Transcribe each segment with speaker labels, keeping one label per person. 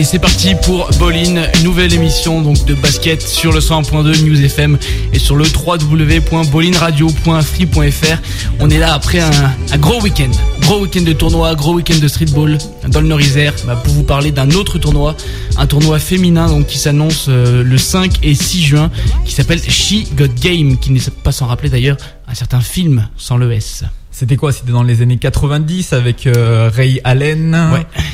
Speaker 1: Allez, c'est parti pour Bolin, une nouvelle émission donc de basket sur le 100.2 News FM et sur le www.bolinradio.free.fr. On est là après un, gros week-end, gros week-end de tournoi, gros week-end de streetball dans le Nord-Isère bah, pour vous parler d'un autre tournoi, un tournoi féminin qui s'annonce euh, le 5 et 6 juin, qui s'appelle She Got Game, qui n'est pas sans rappeler d'ailleurs un certain film sans le S.
Speaker 2: C'était quoi? C'était dans les années 90 avec euh, Ray Allen,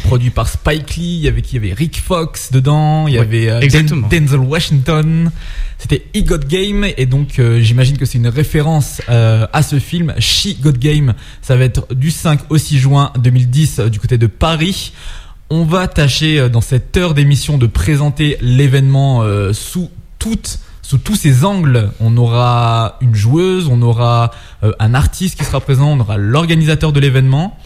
Speaker 2: produit par Spike Lee. Il y avait qui Il y avait Rick Fox dedans. Il y avait euh, Denzel Washington. C'était He Got Game et donc euh, j'imagine que c'est une référence à ce film. She Got Game. Ça va être du 5 au 6 juin 2010 du côté de Paris. On va tâcher dans cette heure d'émission de présenter l'événement sous toutes sous tous ces angles, on aura une joueuse, on aura euh, un artiste qui sera présent, on aura l'organisateur de l'événement.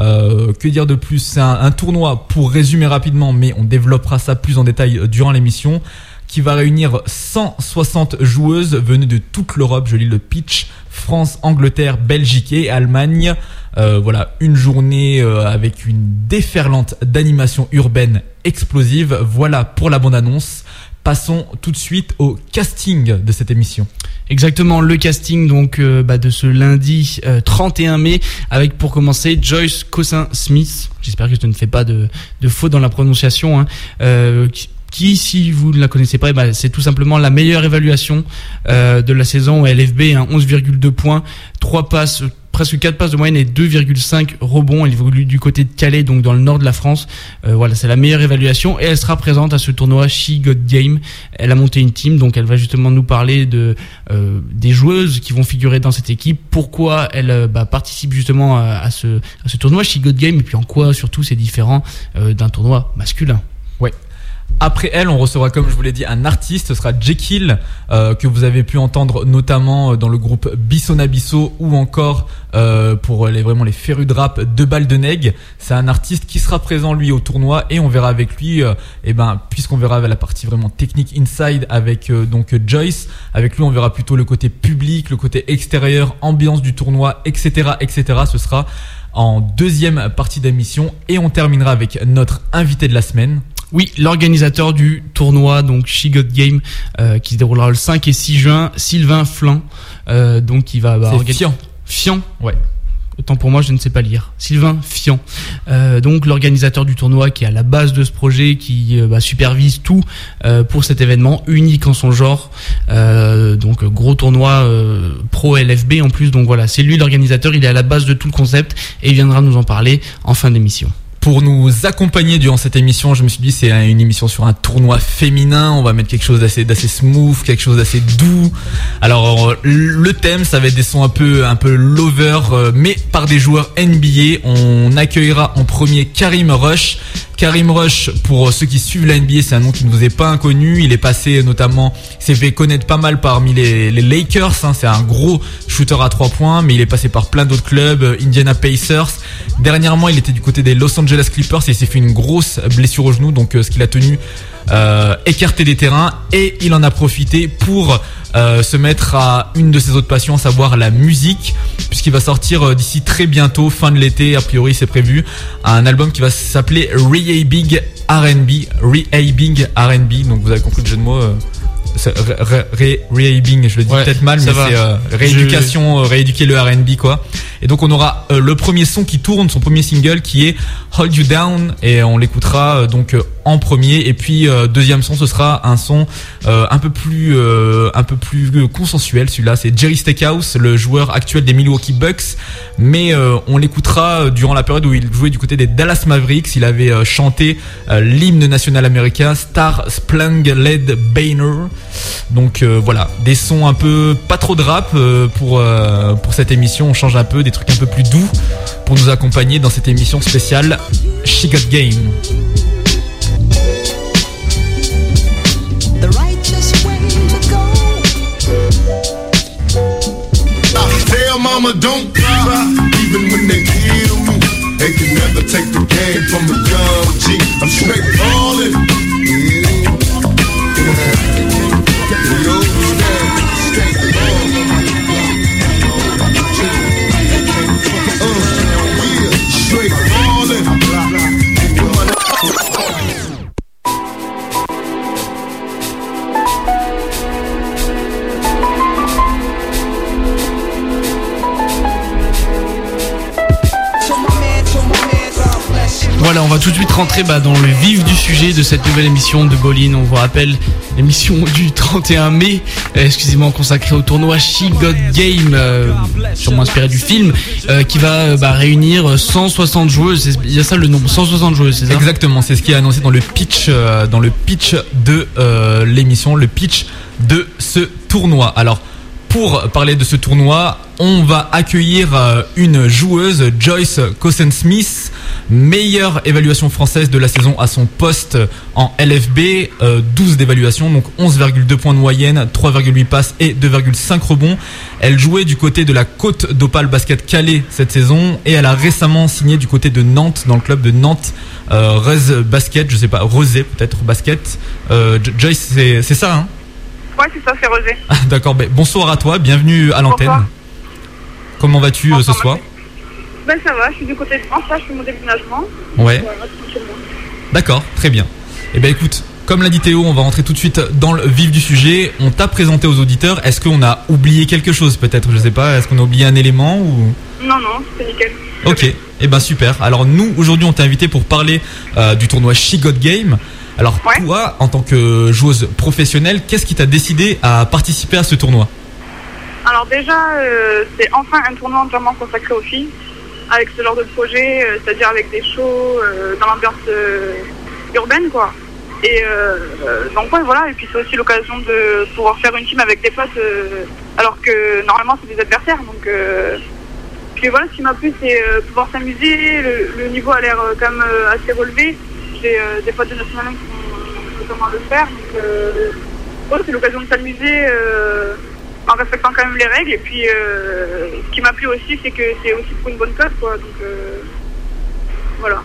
Speaker 2: Euh, que dire de plus? C'est un, tournoi, pour résumer rapidement, mais on développera ça plus en détail euh, durant l'émission, qui va réunir 160 joueuses venues de toute l'Europe. Je lis le pitch France, Angleterre, Belgique et Allemagne. voilà, une journée avec une déferlante d'animation urbaine explosive. Voilà pour la bande-annonce. Passons tout de suite au casting de cette émission.
Speaker 1: Exactement, le casting donc euh, bah, de ce lundi 31 euh, mai avec pour commencer Joyce Cossin-Smith. J'espère que je ne fais pas de, de faute dans la prononciation. Hein, euh, qui, si vous ne la connaissez pas, bah, c'est tout simplement la meilleure évaluation de la saison LFB, hein, 11,2 points, 3 passes presque 4 passes de moyenne et 2,5 rebonds. Elle évolue du côté de Calais, donc dans le nord de la France. Euh, voilà, c'est la meilleure évaluation et elle sera présente à ce tournoi She Got Game. Elle a monté une team, donc elle va justement nous parler de euh, des joueuses qui vont figurer dans cette équipe, pourquoi elle euh, bah, participe justement à, ce, tournoi She Got Game et puis en quoi surtout c'est différent d'un tournoi masculin.
Speaker 2: Après elle, on recevra, comme je vous l'ai dit, un artiste. Ce sera Jekyll, euh, que vous avez pu entendre notamment euh, dans le groupe Bissonabisso ou encore euh, pour les vraiment les férus de rap de Balles. C'est un artiste qui sera présent lui au tournoi et on verra avec lui, et eh ben puisqu'on verra la partie vraiment technique inside avec donc Joyce. Avec lui, on verra plutôt le côté public, le côté extérieur, ambiance du tournoi, etc., etc. Ce sera en deuxième partie d'émission et on terminera avec notre invité de la semaine.
Speaker 1: Oui, l'organisateur du tournoi, donc She Got Game, euh, qui se déroulera le 5 et 6 juin, Sylvain Flan. Euh, donc il va
Speaker 2: bah, Fian.
Speaker 1: Fian, ouais. Autant pour moi, je ne sais pas lire. Sylvain Fian, euh, donc l'organisateur du tournoi qui est à la base de ce projet, qui bah, supervise tout pour cet événement unique en son genre. donc gros tournoi pro LFB en plus. Donc voilà, c'est lui l'organisateur. Il est à la base de tout le concept et il viendra nous en parler en fin d'émission
Speaker 2: pour nous accompagner durant cette émission, je me suis dit c'est une émission sur un tournoi féminin, on va mettre quelque chose d'assez d'assez smooth, quelque chose d'assez doux. Alors le thème ça va être des sons un peu un peu lover euh, mais par des joueurs NBA. On accueillera en premier Karim Rush Karim Rush, pour ceux qui suivent la NBA, c'est un nom qui ne vous est pas inconnu. Il est passé notamment, s'est fait connaître pas mal parmi les, Lakers. Hein. C'est un gros shooter à trois points, mais il est passé par plein d'autres clubs, euh, Indiana Pacers. Dernièrement, il était du côté des Los Angeles Clippers et il s'est fait une grosse blessure au genou, donc euh, ce qu'il a tenu euh, écarté des terrains et il en a profité pour euh, se mettre à une de ses autres passions, à savoir la musique, puisqu'il va sortir euh, d'ici très bientôt, fin de l'été, a priori c'est prévu, un album qui va s'appeler Rehabing R&B, Rehabing R&B, donc vous avez compris le jeu de mots. Euh, rehabing, je le dis peut-être mal, mais c'est rééducation, rééduquer le R&B quoi. Et donc on aura le premier son qui tourne, son premier single qui est Hold You Down, et on l'écoutera donc en premier. Et puis euh, deuxième son ce sera un son euh, un peu plus euh, un peu plus consensuel celui-là. C'est Jerry Stackhouse le joueur actuel des Milwaukee Bucks. Mais on l'écoutera durant la période où il jouait du côté des Dallas Mavericks. Il avait chanté l'hymne national américain Star Spangled Banner. Donc voilà. Des sons un peu pas trop de rap pour pour cette émission. On change un peu des trucs un peu plus doux pour nous accompagner dans cette émission spéciale She Got Game mama don't cry. Even when they kill me, they can never take the game from a young G. I'm straight ballin'. Yeah. yeah.
Speaker 1: Tout de suite rentrer bah, dans le vif du sujet de cette nouvelle émission de Bolin. On vous rappelle l'émission du 31 mai, euh, excusez-moi, consacrée au tournoi She God Game, euh, sûrement inspiré du film, euh, qui va bah, réunir 160 joueuses. Il y a ça le nombre, 160 joueuses, c'est ça?
Speaker 2: Exactement, c'est ce qui est annoncé dans le pitch, de l'émission, le pitch de ce tournoi. Alors pour parler de ce tournoi, on va accueillir euh, une joueuse, Joyce Cossen-Smith, meilleure évaluation française de la saison à son poste en LFB, 12 euh, d'évaluation, donc 11,2 points de moyenne, 3,8 passes et 2,5 rebonds. Elle jouait du côté de la Côte d'Opale Basket Calais cette saison et elle a récemment signé du côté de Nantes, dans le club de Nantes, euh, Basket, je sais pas, Rosé peut-être Basket. Euh, Joyce, c'est ça, hein?
Speaker 3: Ouais, c'est ça, c'est Rosé.
Speaker 2: Ah, d'accord, ben, bonsoir à toi, bienvenue à l'antenne. Comment vas-tu ce soir?
Speaker 3: Ben ça va, je suis du côté de France, là je fais mon déménagement.
Speaker 2: Ouais. D'accord, très bien. Eh ben écoute, comme l'a dit Théo, on va rentrer tout de suite dans le vif du sujet. On t'a présenté aux auditeurs. Est-ce qu'on a oublié quelque chose peut-être Je sais pas. Est-ce qu'on a oublié un élément ou?
Speaker 3: Non, non, c'est nickel.
Speaker 2: Ok, eh ben super. Alors nous, aujourd'hui, on t'a invité pour parler euh, du tournoi She Got Game. Alors toi, en tant que joueuse professionnelle, qu'est-ce qui t'a décidé à participer à ce tournoi?
Speaker 3: Alors déjà, euh, c'est enfin un tournoi entièrement consacré aux filles, avec ce genre de projet, euh, c'est-à-dire avec des shows euh, dans l'ambiance urbaine, quoi. Et donc voilà, et puis c'est aussi l'occasion de pouvoir faire une team avec des potes, alors que normalement c'est des adversaires. Donc puis voilà, ce qui m'a plu, c'est pouvoir s'amuser. Le, niveau a l'air quand même assez relevé euh, des potes de national qui vont comment le faire. Donc, euh, c'est l'occasion de s'amuser euh, en respectant quand même les règles. Et puis, ce qui m'a plu aussi, c'est que c'est aussi pour une bonne cause. Quoi. Donc, voilà.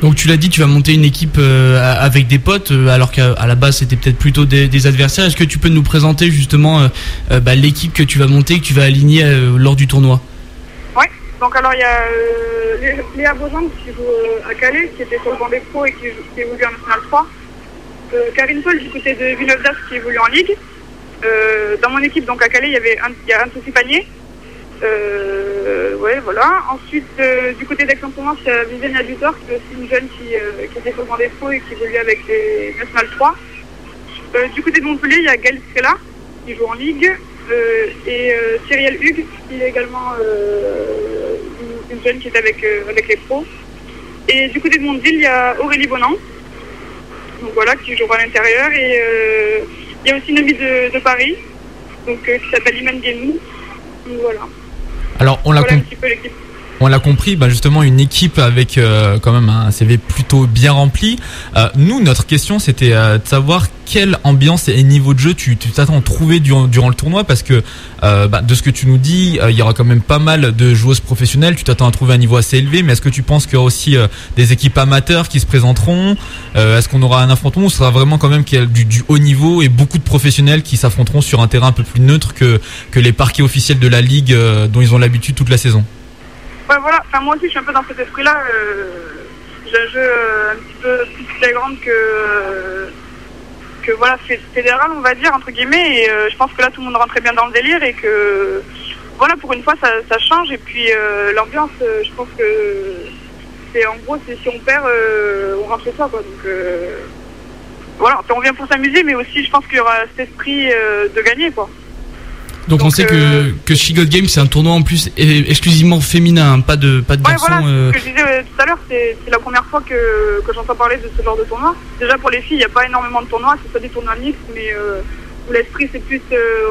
Speaker 1: Donc tu l'as dit, tu vas monter une équipe avec des potes, alors qu'à la base c'était peut-être plutôt des, adversaires. Est-ce que tu peux nous présenter justement bah, l'équipe que tu vas monter, que tu vas aligner lors du tournoi?
Speaker 3: Donc alors il y a euh, Léa Beaujean qui joue euh, à Calais, qui était sur le banc des pros et qui, qui évolue en National 3. Euh, Karine Paul du côté de Villeneuve d'Ascq qui évolue en Ligue. Euh, dans mon équipe, donc à Calais, il y avait un, il y a un souci panier. Euh, ouais, voilà. Ensuite, euh, du côté d'Aix-en-Provence, il y a Viviane Dutor, qui est aussi une jeune qui, qui était des pros et qui évolue avec les National 3. du côté de Montpellier, il y a Gaël Strella, qui joue en Ligue. et Cyrielle Hugues, qui est également une jeune qui est avec, euh, avec les pros. Et du côté de Mondeville, il y a Aurélie Bonan, donc voilà, qui joue à l'intérieur. Et euh, il y a aussi une amie de, Paris, donc, euh, qui s'appelle Iman Guénou. Donc voilà.
Speaker 2: Alors on l'a
Speaker 3: voilà
Speaker 2: on l'a compris, bah justement une équipe avec euh, quand même un CV plutôt bien rempli. Euh, nous, notre question, c'était euh, de savoir quelle ambiance et niveau de jeu tu t'attends à trouver durant, le tournoi, parce que bah, de ce que tu nous dis, il y aura quand même pas mal de joueuses professionnelles. Tu t'attends à trouver un niveau assez élevé, mais est-ce que tu penses qu'il y aura aussi des équipes amateurs qui se présenteront? Est-ce qu'on aura un affrontement ou ce sera vraiment quand même qu'il y a du, haut niveau et beaucoup de professionnels qui s'affronteront sur un terrain un peu plus neutre que les parquets officiels de la ligue dont ils ont l'habitude toute la saison?
Speaker 3: Voilà. Enfin, moi aussi, je suis un peu dans cet esprit-là. Euh, j'ai un jeu euh, un petit peu plus flagrant que, que voilà, fédéral, on va dire, entre guillemets. Et euh, je pense que là, tout le monde rentrait bien dans le délire et que, voilà, pour une fois, ça, ça change. Et puis, l'ambiance, je pense que c'est en gros, c'est si on perd, on rentre soi, quoi. Donc, voilà, on vient pour s'amuser, mais aussi, je pense qu'il y aura cet esprit de gagner, quoi.
Speaker 1: Donc, on sait que, euh, que She Got Game c'est un tournoi en plus exclusivement féminin, hein, pas de pas de
Speaker 3: ouais, Voilà, euh. ce que je disais euh, tout à l'heure, c'est la première fois que, que j'entends parler de ce genre de tournoi. Déjà pour les filles, il n'y a pas énormément de tournois, c'est pas des tournois mixtes, mais où l'esprit c'est plus,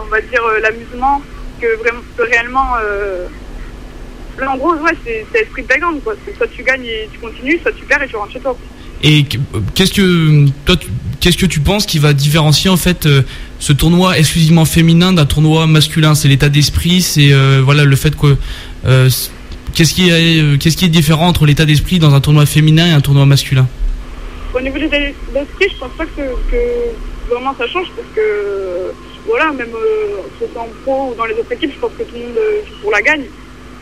Speaker 3: on va dire, l'amusement que vraiment réellement. Là en gros, ouais, c'est l'esprit de background quoi. Soit tu gagnes et tu continues, soit tu perds et tu rentres chez toi.
Speaker 1: Et qu'est-ce que toi, qu'est-ce que tu penses qui va différencier en fait ce tournoi exclusivement féminin d'un tournoi masculin C'est l'état d'esprit, c'est euh, voilà le fait que euh, qu'est-ce qui est qu'est-ce qui est différent entre l'état d'esprit dans un tournoi féminin et un tournoi masculin?
Speaker 3: Au niveau de l'état d'esprit, je pense pas que, vraiment ça change parce que voilà, même que ce soit en pro ou dans les autres équipes, je pense que tout le monde pour la gagne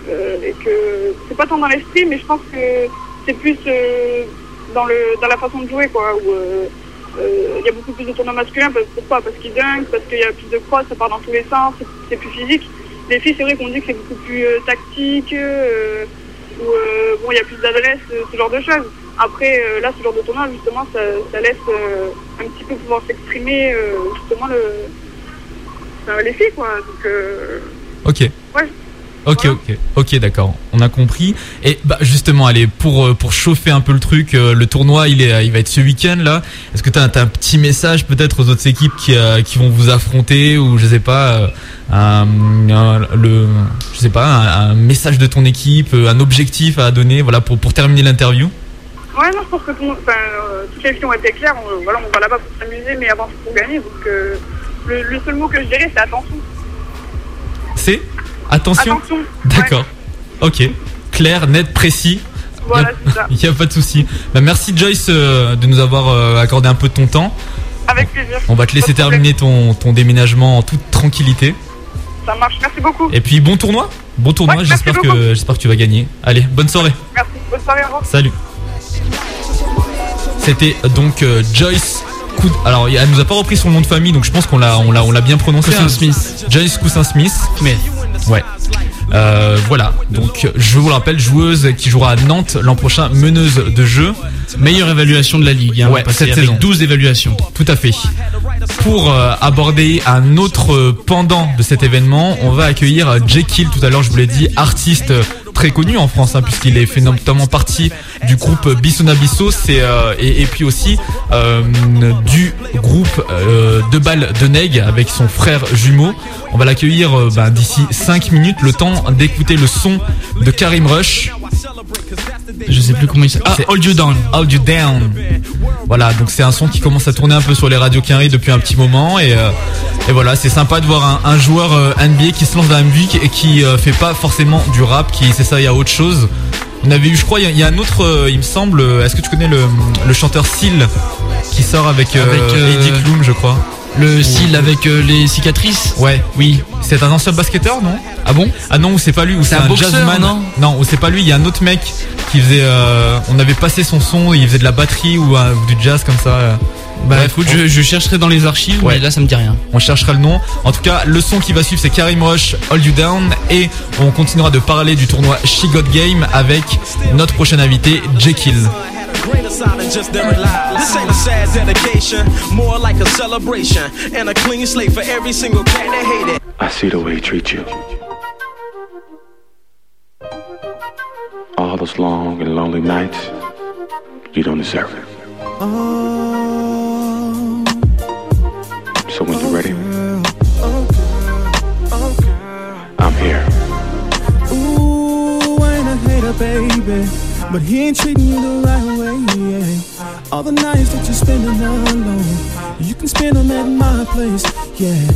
Speaker 3: et que c'est pas tant dans l'esprit, mais je pense que c'est plus dans, le, dans la façon de jouer, quoi. Euh, euh, il y a beaucoup plus de tournois masculins. Pourquoi? Parce qu'ils dunk, parce qu'il y a plus de cross, ça part dans tous les sens, c'est plus physique. Les filles, c'est vrai qu'on dit que c'est beaucoup plus euh, tactique, où bon, il y a plus d'adresse, ce genre de choses. Après, là, ce genre de tournoi, justement, ça, laisse un petit peu pouvoir s'exprimer, justement, le, les filles, quoi. Donc,
Speaker 2: ok.
Speaker 3: Ouais.
Speaker 2: Ok, ok, ok, d'accord. On a compris. Et bah justement, allez, pour euh, pour chauffer un peu le truc, euh, le tournoi, il est, il va être ce week-end là. Est-ce que tu as, un petit message peut-être aux autres équipes qui euh, qui vont vous affronter ou je sais pas, un, le, je sais pas, un, message de ton équipe, un objectif à donner, voilà, pour pour terminer l'interview?
Speaker 3: Ouais, non, je pense que tout, enfin, toutes les questions ont été claires. On, voilà, on va là-bas pour s'amuser, mais avant pour gagner. Donc le, le seul mot que je dirais, c'est attention.
Speaker 2: Attention, D'accord. Ok. Clair, net, précis.
Speaker 3: Voilà, c'est ça.
Speaker 2: Il n'y a pas de souci. Bah, merci Joyce euh, de nous avoir euh, accordé un peu de ton temps.
Speaker 3: Avec plaisir.
Speaker 2: On va te laisser terminer ton, ton déménagement en toute tranquillité.
Speaker 3: Ça marche, merci beaucoup.
Speaker 2: Et puis bon tournoi. Bon tournoi, j'espère que j'espère que tu vas gagner. Allez, bonne soirée.
Speaker 3: Merci, bonne soirée, au revoir.
Speaker 2: Salut. C'était donc euh, Joyce alors, elle nous a pas repris son nom de famille, donc je pense qu'on l'a, on l'a, on l'a bien prononcé.
Speaker 1: Coussin Smith.
Speaker 2: Joyce Coussin Smith.
Speaker 1: Mais
Speaker 2: Ouais. Euh, voilà, donc je vous le rappelle, joueuse qui jouera à Nantes l'an prochain, meneuse de jeu.
Speaker 1: Meilleure évaluation de la ligue, hein,
Speaker 2: ouais, cette
Speaker 1: avec
Speaker 2: saison.
Speaker 1: 12 évaluations.
Speaker 2: Tout à fait. Pour euh, aborder un autre pendant de cet événement, on va accueillir Jekyll, tout à l'heure je vous l'ai dit, artiste très connu en France, hein, puisqu'il est fait notamment partie du groupe Bissonnabisso, c'est euh, et, puis aussi euh, du groupe euh, de balles de Neg avec son frère jumeau. On va l'accueillir bah, d'ici 5 minutes, le temps d'écouter le son de Karim Rush.
Speaker 1: Je sais plus comment il s'appelle.
Speaker 2: Ah, Hold You Down. Hold You Down. Voilà, donc c'est un son qui commence à tourner un peu sur les radios Quinry depuis un petit moment et, euh, et voilà, c'est sympa de voir un, joueur euh, NBA qui se lance dans la musique et qui euh, fait pas forcément du rap, qui c'est ça, il y a autre chose. On avait eu, je crois, il y, a un autre, il me semble. Est-ce que tu connais le, le chanteur Seal qui sort avec, avec Eddie Klum, je crois?
Speaker 1: Le Seal avec les cicatrices?
Speaker 2: Ouais, oui. C'est un ancien basketteur, non?
Speaker 1: Ah bon?
Speaker 2: Ah non, c'est pas lui, ou c'est un, jazzman.
Speaker 1: Non,
Speaker 2: non ou c'est pas lui, il y a un autre mec qui faisait. Euh, on avait passé son son, il faisait de la batterie ou euh, du jazz comme ça. Euh.
Speaker 1: Bah écoute, je, chercherai dans les archives, ouais. mais là ça me dit rien.
Speaker 2: On cherchera le nom. En tout cas, le son qui va suivre c'est Karim Rush, Hold You Down, et on continuera de parler du tournoi She Got Game avec notre prochain invité, Jekyll.
Speaker 4: I see the way he treats you. All those long and lonely nights, you don't deserve it. So when you're ready, I'm here.
Speaker 5: Ooh, I ain't a hater, baby, but he ain't treating you the right way. Yeah. All the nights that you're spending alone, you can spend them at my place. Yeah.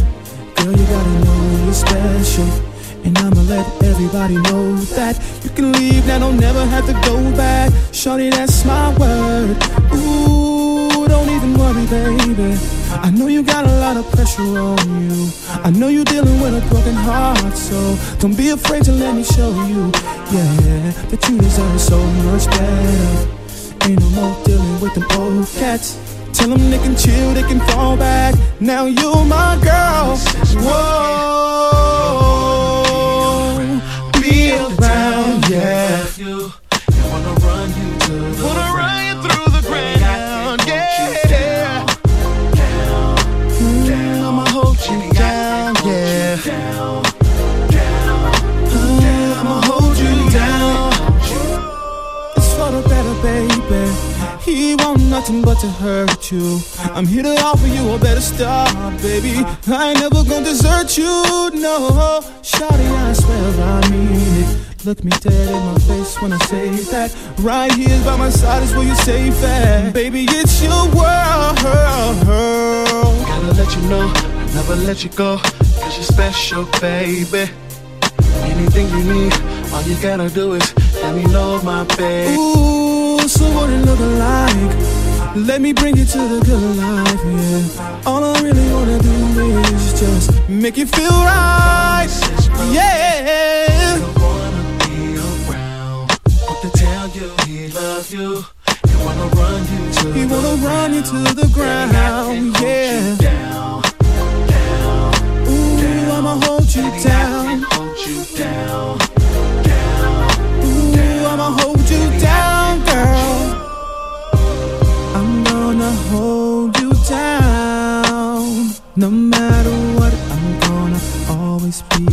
Speaker 5: Girl, you gotta know you're special. And I'ma let everybody know that you can leave now, don't never have to go back. Shorty, that's my word. Ooh, don't even worry, baby. I know you got a lot of pressure on you. I know you're dealing with a broken heart, so don't be afraid to let me show you, yeah, that you deserve so much better. Ain't no more dealing with them old cats. Tell them they can chill, they can fall back. Now you're my girl. Whoa, nothing but to hurt you. I'm here to offer you a better start, baby. I ain't never gonna desert you, no. Shawty, I swear I mean it. Look me dead in my face when I say that. Right here by my side is where you're safe at. Baby, it's your world. Gotta let you know, I never let you go. Cause you're special, baby. Anything you need, all you gotta do is let me know, my baby. Ooh, so what it look like? Let me bring you to the good life, yeah. All I really wanna do is just make you feel right, yeah. Don't wanna be around, want to tell you he loves you. He wanna run you to, he wanna run you to the ground, yeah. Ooh, I'ma hold you down, hold you down, down. Ooh, I'ma hold you down, hold you down. No matter what, I'm gonna always be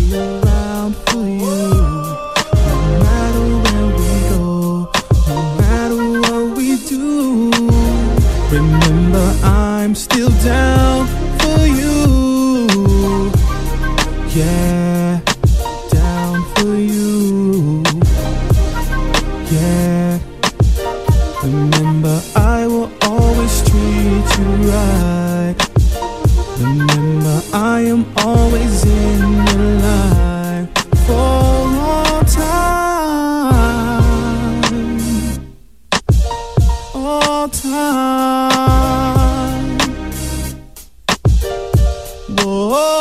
Speaker 5: Whoa.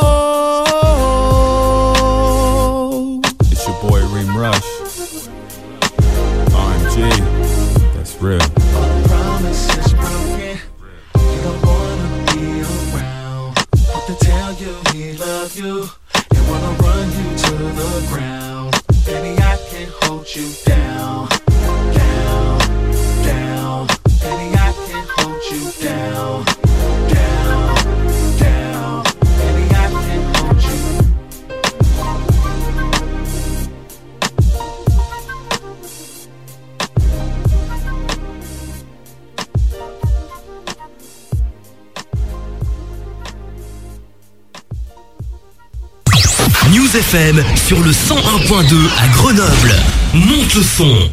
Speaker 6: Sur le 101.2 à Grenoble. Monte le son.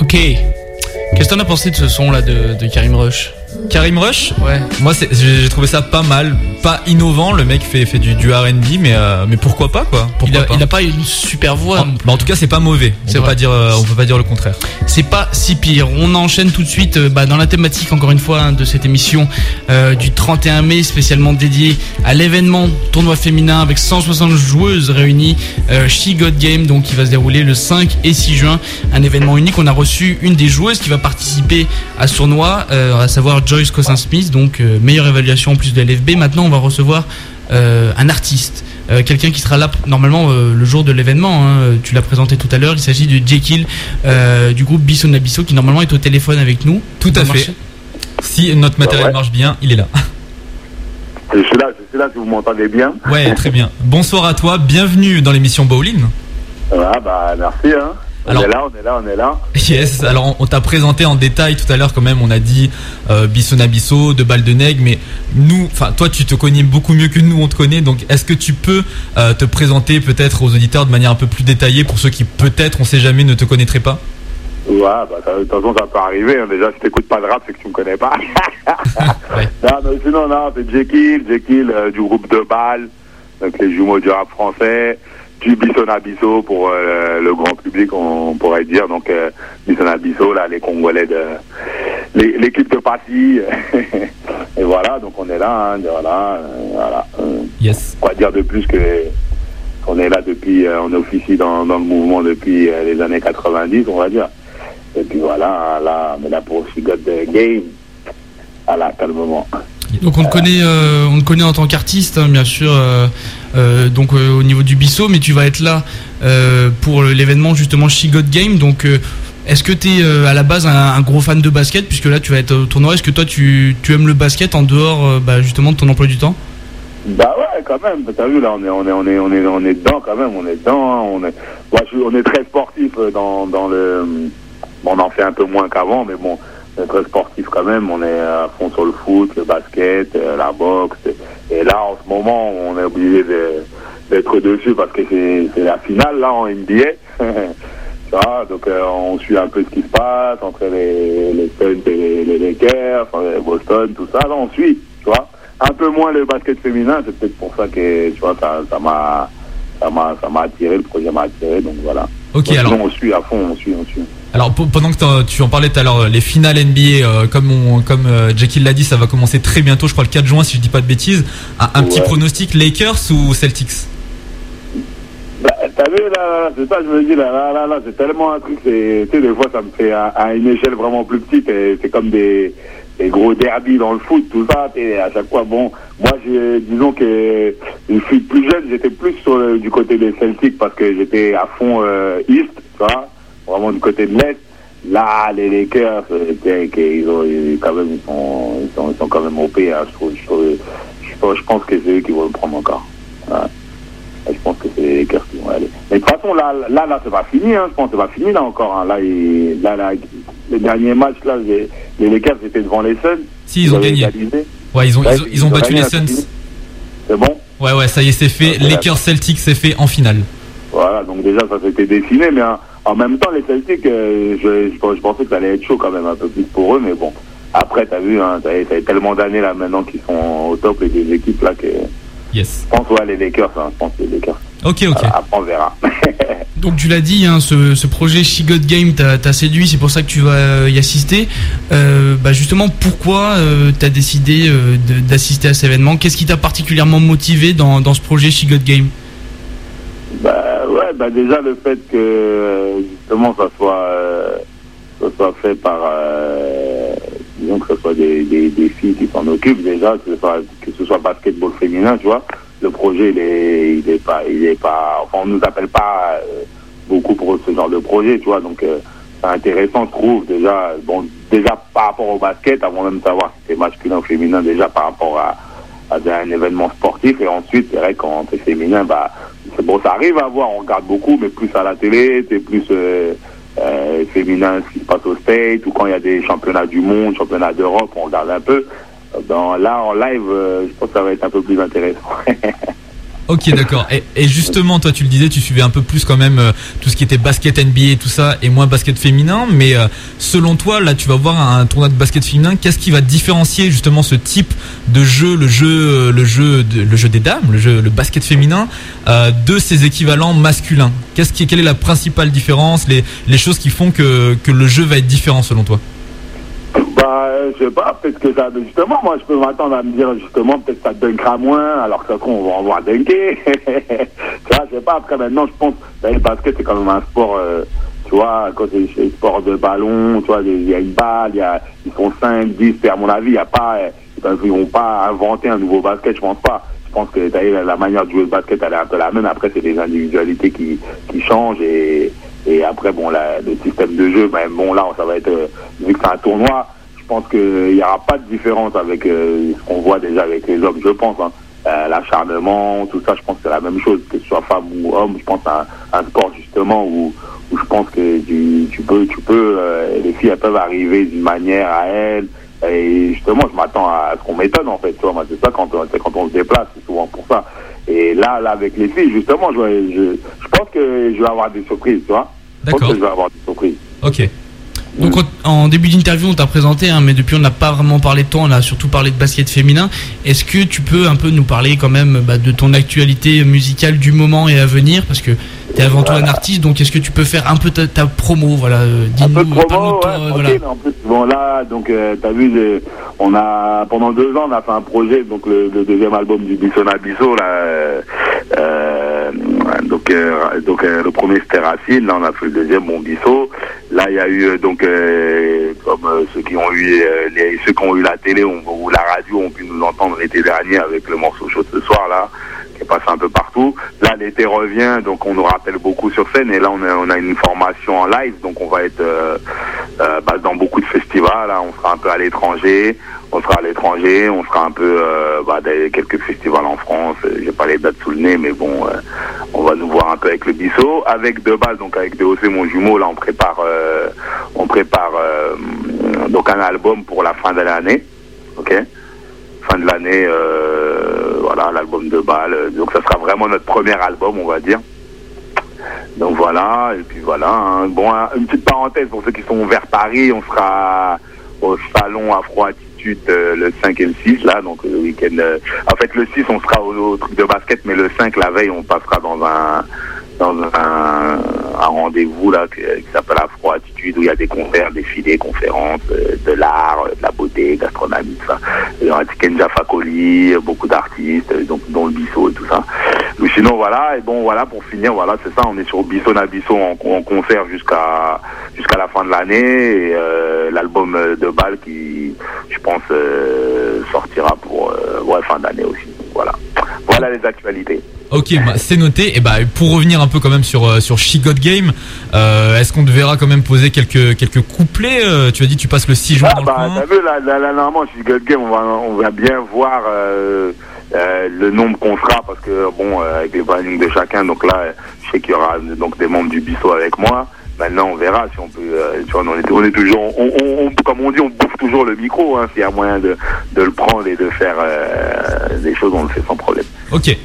Speaker 1: Ok. Qu'est-ce que t'en as pensé de ce son là de, de Karim Rush
Speaker 2: Karim Rush,
Speaker 1: Ouais.
Speaker 2: moi j'ai trouvé ça pas mal, pas innovant. Le mec fait, fait du, du R&B, mais euh, mais pourquoi pas quoi?
Speaker 1: Il
Speaker 2: Pourquoi
Speaker 1: a,
Speaker 2: pas
Speaker 1: il a pas? une super voix.
Speaker 2: en, bah, en tout cas, c'est pas mauvais. On peut
Speaker 1: vrai.
Speaker 2: pas dire, euh, on peut pas dire le contraire.
Speaker 1: C'est pas si pire. On enchaîne tout de suite euh, bah, dans la thématique, encore une fois, hein, de cette émission euh, du 31 mai, spécialement dédiée à l'événement tournoi féminin avec 160 joueuses réunies, euh, She Got Game, donc qui va se dérouler le 5 et 6 juin. Un événement unique. On a reçu une des joueuses qui va participer à ce tournoi, euh, à savoir Joyce Cossin-Smith, donc meilleure évaluation en plus de l'FB. Maintenant, on va recevoir un artiste. Euh, quelqu'un qui sera là normalement euh, le jour de l'événement. hein. Tu l'as présenté tout à l'heure. Il s'agit de Jekyll euh, du groupe Bisson Abisso qui normalement est au téléphone avec nous.
Speaker 2: Tout à fait. Si notre matériel
Speaker 7: ouais.
Speaker 2: marche bien, il est là.
Speaker 7: Je suis là, je suis là si vous m'entendez bien.
Speaker 2: Ouais, très bien. Bonsoir à toi, bienvenue dans l'émission Bowling.
Speaker 7: Voilà, bah merci. Hein. On est là, on est là, on est là.
Speaker 2: Yes, alors on, t'a présenté en détail tout à l'heure quand même, on a dit euh, Bisson Abisso, de balles de nègre, mais nous, enfin toi tu te connais beaucoup mieux que nous on te connaît, donc est-ce que tu peux euh, te présenter peut-être aux auditeurs de manière un peu plus détaillée pour ceux qui peut-être, on sait jamais, ne te connaîtraient pas?
Speaker 7: Ouais, bah de toute façon ça peut arriver. hein. Déjà, si t'écoutes pas de rap, c'est que tu me connais pas.
Speaker 2: Ouais.
Speaker 7: Non, mais sinon, non, c'est Jekyll, Jekyll euh, du groupe de balles, donc les jumeaux du rap français, du Bisson Abisso pour euh, le grand public, on pourrait dire. Donc euh, Bisson Abisso, là, les Congolais de l'équipe de Passy. Et voilà, donc on est là, hein, voilà, euh, voilà.
Speaker 2: Yes.
Speaker 7: quoi dire de plus que on est là depuis, euh, on officie dans, dans le mouvement depuis euh, les années 90, on va dire. Et puis voilà, là, on est là pour She Got the Game. Voilà, calmement.
Speaker 1: Donc on te connaît, on te connaît en tant qu'artiste, hein, bien sûr. Euh, donc euh, au niveau du Bissau, mais tu vas être là euh, pour l'événement justement She Got Game. Donc est-ce que tu es à la base un, gros fan de basket puisque là tu vas être au tournoi? Est-ce que toi tu, tu aimes le basket en dehors bah, justement de ton emploi du temps?
Speaker 7: Bah ouais, quand même. T'as vu là, on est, on est, on est, on est, on est dedans quand même. On est dedans. hein, on est, je on est très sportif dans, dans le. On en fait un peu moins qu'avant, mais bon, on est très sportif quand même. On est à fond sur le foot, le basket, euh, la boxe. Et, là, en ce moment, on est obligé de- d'être dessus parce que c'est la finale là en NBA. Donc euh, on suit un peu ce qui se passe entre les, les Suns et les, Lakers, enfin, Boston, tout ça. Là, on suit, tu vois. Un peu moins le basket féminin, c'est peut-être pour ça que, tu vois, ça m'a ça m'a ça m'a attiré, le projet m'a attiré, donc voilà.
Speaker 2: Ok,
Speaker 7: Donc,
Speaker 2: alors,
Speaker 7: on suit à fond, on suit, on suit.
Speaker 2: Alors pendant que tu en parlais tout à l'heure, les finales NBA, euh, comme, on, comme euh, Jekyll l'a dit, ça va commencer très bientôt, je crois le 4 juin si je dis pas de bêtises. Un, un petit pronostic, Lakers ou Celtics?
Speaker 7: Bah, T'as vu là, c'est ça, je me dis là, là, là, là, c'est tellement un truc, c'est, tu sais, des fois ça me fait à, à une échelle vraiment plus petite, et c'est comme des, gros derby dans le foot, tout ça. Et à chaque fois, bon, moi, disons que je suis plus jeune, j'étais plus sur du côté des Celtics parce que j'étais à fond euh, East, tu vois, vraiment du côté de l'Est. Là, les Lakers, ils, ont, quand même, ils, sont, ils, sont, ils sont quand même OP. Hein, je, trouve, je, je, pense que c'est eux qui vont le prendre encore. Je pense que c'est les Lakers qui vont aller. Mais de toute façon, là, là, là c'est pas fini. Hein, je pense que c'est pas fini là encore. Hein. Là, là, là, le dernier match, là, les, les Lakers étaient devant les Suns.
Speaker 2: Si, ils, ont gagné. Ouais, ils ont, ils ont, ils ont battu les Suns.
Speaker 7: C'est bon
Speaker 2: Ouais, ouais, ça y est, c'est fait. Lakers Celtics, c'est fait en finale.
Speaker 7: Voilà, donc déjà, ça s'était dessiné, mais en même temps, les Celtics, euh, je, je, pensais que ça allait être chaud quand même, un peu plus pour eux, mais bon. Après, t'as vu, hein, t'as tellement d'années là maintenant qu'ils sont au top, les deux équipes là, que.
Speaker 2: Yes.
Speaker 7: Je pense ouais, les Lakers, hein, je pense les Lakers.
Speaker 2: Ok, ok.
Speaker 7: après, on verra.
Speaker 1: Donc tu l'as dit, hein, ce, ce, projet She Got Game t'a séduit, c'est pour ça que tu vas y assister. Euh, bah justement, pourquoi euh, tu as décidé euh, d'assister à cet événement? Qu'est-ce qui t'a particulièrement motivé dans, dans, ce projet She Got Game?
Speaker 7: Bah, ouais, bah déjà le fait que euh, justement ça soit, euh, ça soit fait par, disons que ce soit des, des, des filles qui s'en occupent déjà, que ce, soit, que ce soit basketball féminin, tu vois. Le projet il est il est pas il est pas enfin on nous appelle pas euh, beaucoup pour ce genre de projet tu vois. Donc euh, c'est intéressant je trouve déjà bon déjà par rapport au basket avant même de savoir si c'est masculin ou féminin déjà par rapport à, à un événement sportif. Et ensuite c'est vrai quand c'est féminin bah bon ça arrive à voir on regarde beaucoup mais plus à la télé c'est plus euh, féminin ce qui se passe au State ou quand il y a des championnats du monde championnats d'Europe on regarde un peu là, en live, euh, je pense que ça va être un peu plus intéressant.
Speaker 2: Ok, d'accord. Et, justement, toi, tu le disais, tu suivais un peu plus quand même euh, tout ce qui était basket NBA et tout ça, et moins basket féminin. Mais euh, selon toi, là, tu vas voir un, tournoi de basket féminin. Qu'est-ce qui va différencier justement ce type de jeu, le jeu, le jeu, le jeu des dames, le jeu, le basket féminin, de ses équivalents masculins? Qu'est-ce qui, quelle est la principale différence, les, les choses qui font que, que le jeu va être différent selon toi?
Speaker 7: Je sais pas, peut-être que ça, justement, moi, je peux m'attendre à me dire, justement, peut-être que ça dunkera moins, alors que ça on va en voir dunker. tu vois, je sais pas, après, maintenant, je pense, le basket, c'est quand même un sport, euh, tu vois, quand c'est sport de ballon, tu vois, il y a une balle, y a, ils sont 5, 10, et à mon avis, il y a pas, ils vont pas inventer un nouveau basket, je pense pas. Je pense que d'ailleurs la manière de jouer le basket, elle est un peu la même. Après, c'est des individualités qui, qui changent et, et après, bon, la, le système de jeu, ben, bon, là, ça va être, euh, vu que c'est un tournoi, je pense qu'il n'y aura pas de différence avec euh, ce qu'on voit déjà avec les hommes, je pense. Hein. Euh, l'acharnement, tout ça, je pense que c'est la même chose, que ce soit femme ou homme. Je pense à un, sport justement où, où je pense que tu, peux, tu peux, les filles elles peuvent arriver d'une manière à elles. Et justement, je m'attends à, ce qu'on m'étonne en fait. Tu vois, c'est ça quand, quand on se déplace, c'est souvent pour ça. Et là, là, avec les filles, justement, je, je, je pense que je vais avoir des surprises, tu vois. Je pense que je vais avoir des surprises.
Speaker 2: Ok.
Speaker 1: Donc en début d'interview on t'a présenté, hein, mais depuis on n'a pas vraiment parlé de toi, on a surtout parlé de basket féminin. Est-ce que tu peux un peu nous parler quand même bah, de ton actualité musicale du moment et à venir? Parce que tu es avant tout un artiste, donc est-ce que tu peux faire un peu ta, promo? Voilà,
Speaker 7: euh, Dis-nous, un peu promo, ouais, En plus, bon là, donc euh, t'as vu, on a pendant deux ans on a fait un projet, donc le, deuxième album du Bisson Abisso là. Euh, donc euh, le premier c'était Racine, là on a fait le deuxième Bon Bissot. Là il y a eu donc comme ceux qui ont eu ceux qui ont eu la télé ou la radio ont pu nous entendre l'été dernier avec le morceau chaud ce soir là est passé un peu partout. Là, l'été revient, donc on nous rappelle beaucoup sur scène. Et là, on a, une formation en live, donc on va être euh, euh, bah, dans beaucoup de festivals. Là, on sera un peu à l'étranger. On sera à l'étranger, on sera un peu euh, bah, dans quelques festivals en France. J'ai pas les dates sous le nez, mais bon, on va nous voir un peu avec le Bissot, avec de base, donc avec DOC mon jumeau. Là, on prépare, on prépare donc un album pour la fin de l'année, ok? Fin de l'année, voilà, l'album de balle. Donc ça sera vraiment notre premier album, on va dire. Donc voilà, et puis voilà. Hein. Bon, une petite parenthèse pour ceux qui sont vers Paris, on sera au salon Afro Attitude euh, le 5 et le 6 là, donc le week-end. Euh, en fait, le 6 on sera au, truc de basket, mais le 5 la veille on passera dans un dans un, rendez-vous là qui, s'appelle Afro Attitude où il y a des concerts, des filets, conférences, euh, de l'art, de la beauté, gastronomie, tout ça. Il y aura Tikenja Fakoli, beaucoup d'artistes, donc dont le Bissot et tout ça. Mais sinon voilà, et bon voilà pour finir, voilà c'est ça, on est sur Bissot Nabisso en, en concert jusqu'à jusqu'à la fin de l'année euh, l'album de Bâle qui qui, je pense, sortira pour ouais, fin d'année aussi. Voilà. Voilà les actualités.
Speaker 2: Ok, bah, c'est noté. Et bah pour revenir un peu quand même sur euh, sur She Got Game, euh, est-ce qu'on te verra quand même poser quelques quelques couplets euh, Tu as dit tu passes le 6 juin
Speaker 7: ah, bah, T'as vu là, là, là, normalement She Got Game, on va on va bien voir le nombre qu'on sera parce que bon avec les plannings de chacun. Donc là, je sais qu'il y aura donc des membres du Bisso avec moi. Maintenant, on verra si on peut. tu vois, on est, on est toujours, on, on, comme on dit, on bouffe toujours le micro. Hein, S'il y a moyen de, de le prendre et de faire des choses, on le fait sans problème.
Speaker 2: Ok.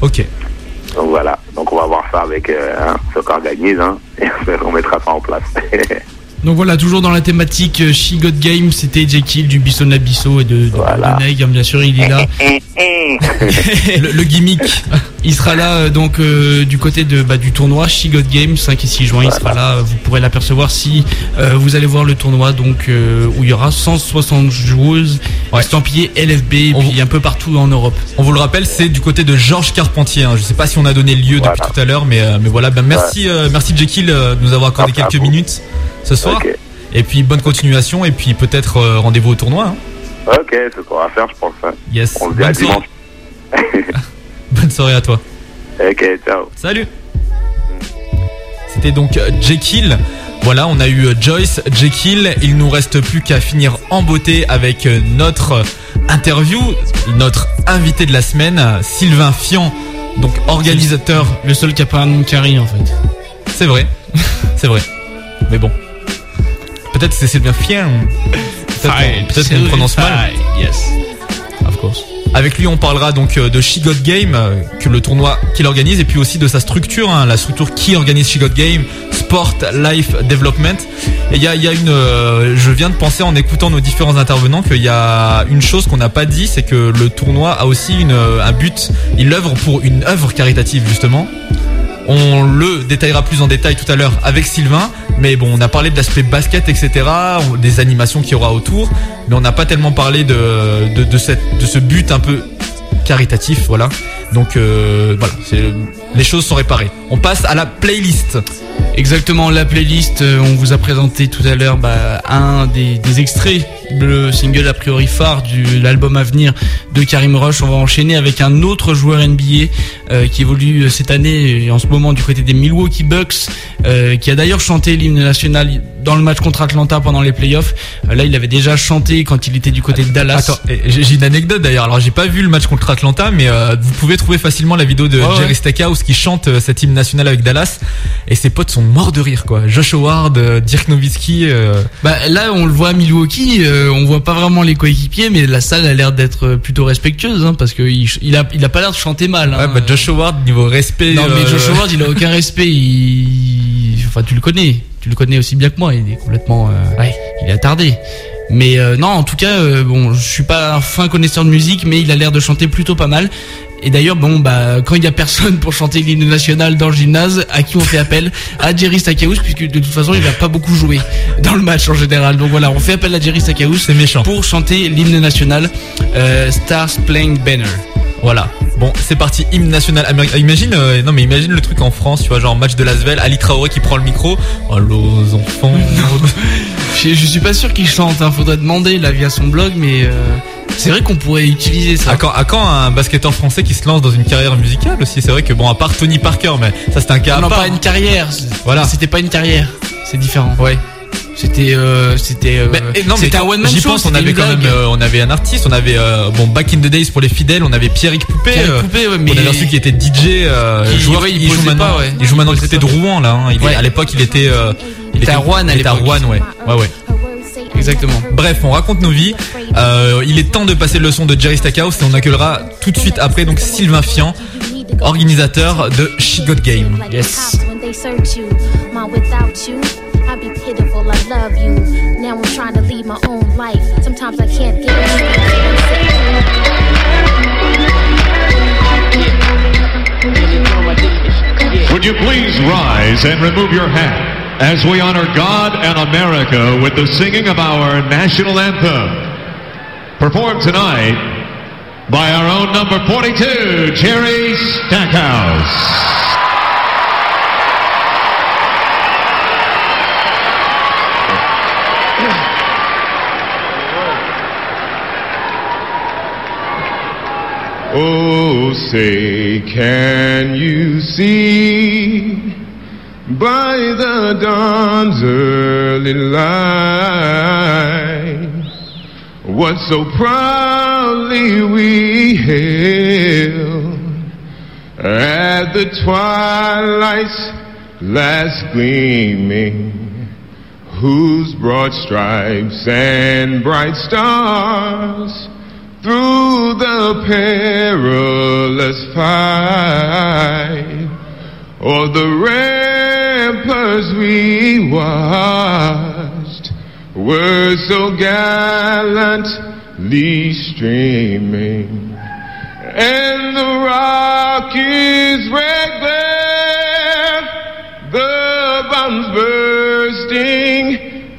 Speaker 2: Ok.
Speaker 7: Donc voilà, donc on va voir ça avec euh, hein, ce hein, et on mettra ça en place.
Speaker 1: Donc voilà, toujours dans la thématique euh, She Got Game, c'était Jekyll du Bisson Abisso et de, de, bien sûr, il est là. le, gimmick, il sera là euh, donc euh, du côté de bah, du tournoi She Got Game 5 et 6 juin, il sera là, vous pourrez l'apercevoir si vous allez voir le tournoi donc où il y aura 160 joueuses estampillées LFB et puis un peu partout en Europe.
Speaker 2: On vous le rappelle, c'est du côté de Georges Carpentier. Hein. Je sais pas si on a donné lieu depuis tout à l'heure, mais mais voilà, ben, merci merci Jekyll de nous avoir accordé quelques minutes ce soir. Et puis bonne continuation et puis peut-être euh, rendez-vous au tournoi. Hein.
Speaker 7: Ok, c'est ce qu'on va faire, je pense. Hein.
Speaker 2: Yes.
Speaker 7: On se dit à dimanche.
Speaker 2: bonne soirée à toi.
Speaker 7: Ok, ciao.
Speaker 2: Salut. C'était donc euh, Jekyll. Voilà, on a eu euh, Joyce, Jekyll. Il nous reste plus qu'à finir en beauté avec notre interview, notre invité de la semaine, Sylvain Fian, donc organisateur.
Speaker 1: Le seul qui a pas un nom carré en fait.
Speaker 2: C'est vrai, c'est vrai. Mais bon. Peut-être c'est Sylvain Fien. Peut-être qu'on prononce mal.
Speaker 1: Yes. Of course.
Speaker 2: Avec lui, on parlera donc euh, de She Got Game, euh, que le tournoi qu'il organise, et puis aussi de sa structure, hein, la structure qui organise She Got Game, Sport Life Development. Et il y a, y a, une, euh, je viens de penser en écoutant nos différents intervenants qu'il y a une chose qu'on n'a pas dit, c'est que le tournoi a aussi une, un but. Il œuvre pour une œuvre caritative justement. On le détaillera plus en détail tout à l'heure avec Sylvain. Mais bon, on a parlé de l'aspect basket, etc., des animations qu'il y aura autour, mais on n'a pas tellement parlé de, ce but un peu caritatif, voilà. Donc euh, voilà, les choses sont réparées. On passe à la playlist.
Speaker 1: Exactement, la playlist, euh, on vous a présenté tout à l'heure bah, un des, extraits, le single a priori phare de l'album à venir de Karim Roche. On va enchaîner avec un autre joueur NBA euh, qui évolue euh, cette année et en ce moment du côté des Milwaukee Bucks, qui a d'ailleurs chanté l'hymne national dans le match contre Atlanta pendant les playoffs. là, il avait déjà chanté quand il était du côté de Dallas.
Speaker 2: Attends, j'ai une anecdote d'ailleurs. Alors, j'ai pas vu le match contre Atlanta, mais vous pouvez trouver facilement la vidéo de Jerry Stackhouse qui chante cet hymne national avec Dallas et ses potes sont mort de rire quoi. Josh Howard, euh, Dirk Nowitzki. Euh.
Speaker 1: Bah là on le voit à Milwaukee, euh, on voit pas vraiment les coéquipiers, mais la salle a l'air d'être plutôt respectueuse, hein, parce que il, a il a pas l'air de chanter mal. Hein.
Speaker 2: Ouais, bah Josh Howard niveau respect.
Speaker 1: Non mais Josh Howard il a aucun respect. Il... Enfin tu le connais, tu le connais aussi bien que moi. Il est complètement, ouais, il est attardé. Mais non, en tout cas, bon, je suis pas un fin connaisseur de musique, mais il a l'air de chanter plutôt pas mal. Et d'ailleurs, bon, bah, quand il y a personne pour chanter l'hymne national dans le gymnase, à qui on fait appel À Jerry Stackhouse, puisque de toute façon, il va pas beaucoup jouer dans le match en général. Donc voilà, on fait appel à Jerry Stackhouse,
Speaker 2: c'est méchant,
Speaker 1: pour chanter l'hymne national euh, Stars Playing Banner.
Speaker 2: Voilà. Bon, c'est parti, hymne national américain. Imagine, euh, non mais imagine le truc en France, tu vois, genre match de Lasvel, Ali Traoré qui prend le micro. Oh, los enfants.
Speaker 1: je, je, suis pas sûr qu'il chante, hein. faudrait demander là via son blog, mais euh, c'est vrai qu'on pourrait utiliser ça.
Speaker 2: À quand, à quand un basketteur français qui se lance dans une carrière musicale aussi? C'est vrai que bon, à part Tony Parker, mais ça c'est un cas.
Speaker 1: Non, pas une carrière. Voilà. C'était pas une carrière. C'est différent.
Speaker 2: Ouais.
Speaker 1: C'était euh, c'était euh, c'était un one man
Speaker 2: J'y pense, on avait quand même euh, on avait un artiste, on avait euh, bon Back in the Days pour les fidèles, on avait Pierrick Poupé,
Speaker 1: Pierrick Poupé ouais, mais
Speaker 2: on avait reçu qui était DJ
Speaker 1: qui, joueur, il, il, joue maintenant,
Speaker 2: pas, ouais. il joue maintenant du côté de Rouen là, hein. il ouais. à l'époque il était
Speaker 1: il était à Rouen à l'époque.
Speaker 2: ouais. Ouais ouais.
Speaker 1: Exactement.
Speaker 2: Bref, on raconte nos vies. Euh, il est temps de passer le son de Jerry Stackhouse et on accueillera tout de suite après donc Sylvain Fian, organisateur de She Got Game.
Speaker 1: Yes.
Speaker 8: Love you. Now I'm trying to lead my own life. Sometimes I can't get
Speaker 9: Would you please rise and remove your hat? as we honor God and America with the singing of our national anthem. Performed tonight by our own number 42, Jerry Stackhouse.
Speaker 10: Oh, say, can you see? By the dawn's early light what so proudly we hailed at the twilight's last gleaming, whose broad stripes and bright stars through the perilous fight o'er the ramparts we watched were so gallantly streaming and the Rockies red glare, the bombs bursting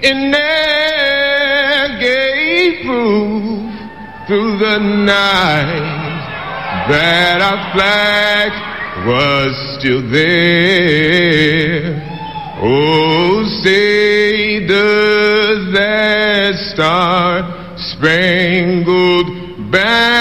Speaker 10: in air through the night that our flag was still there. Oh, say does that star spangled banner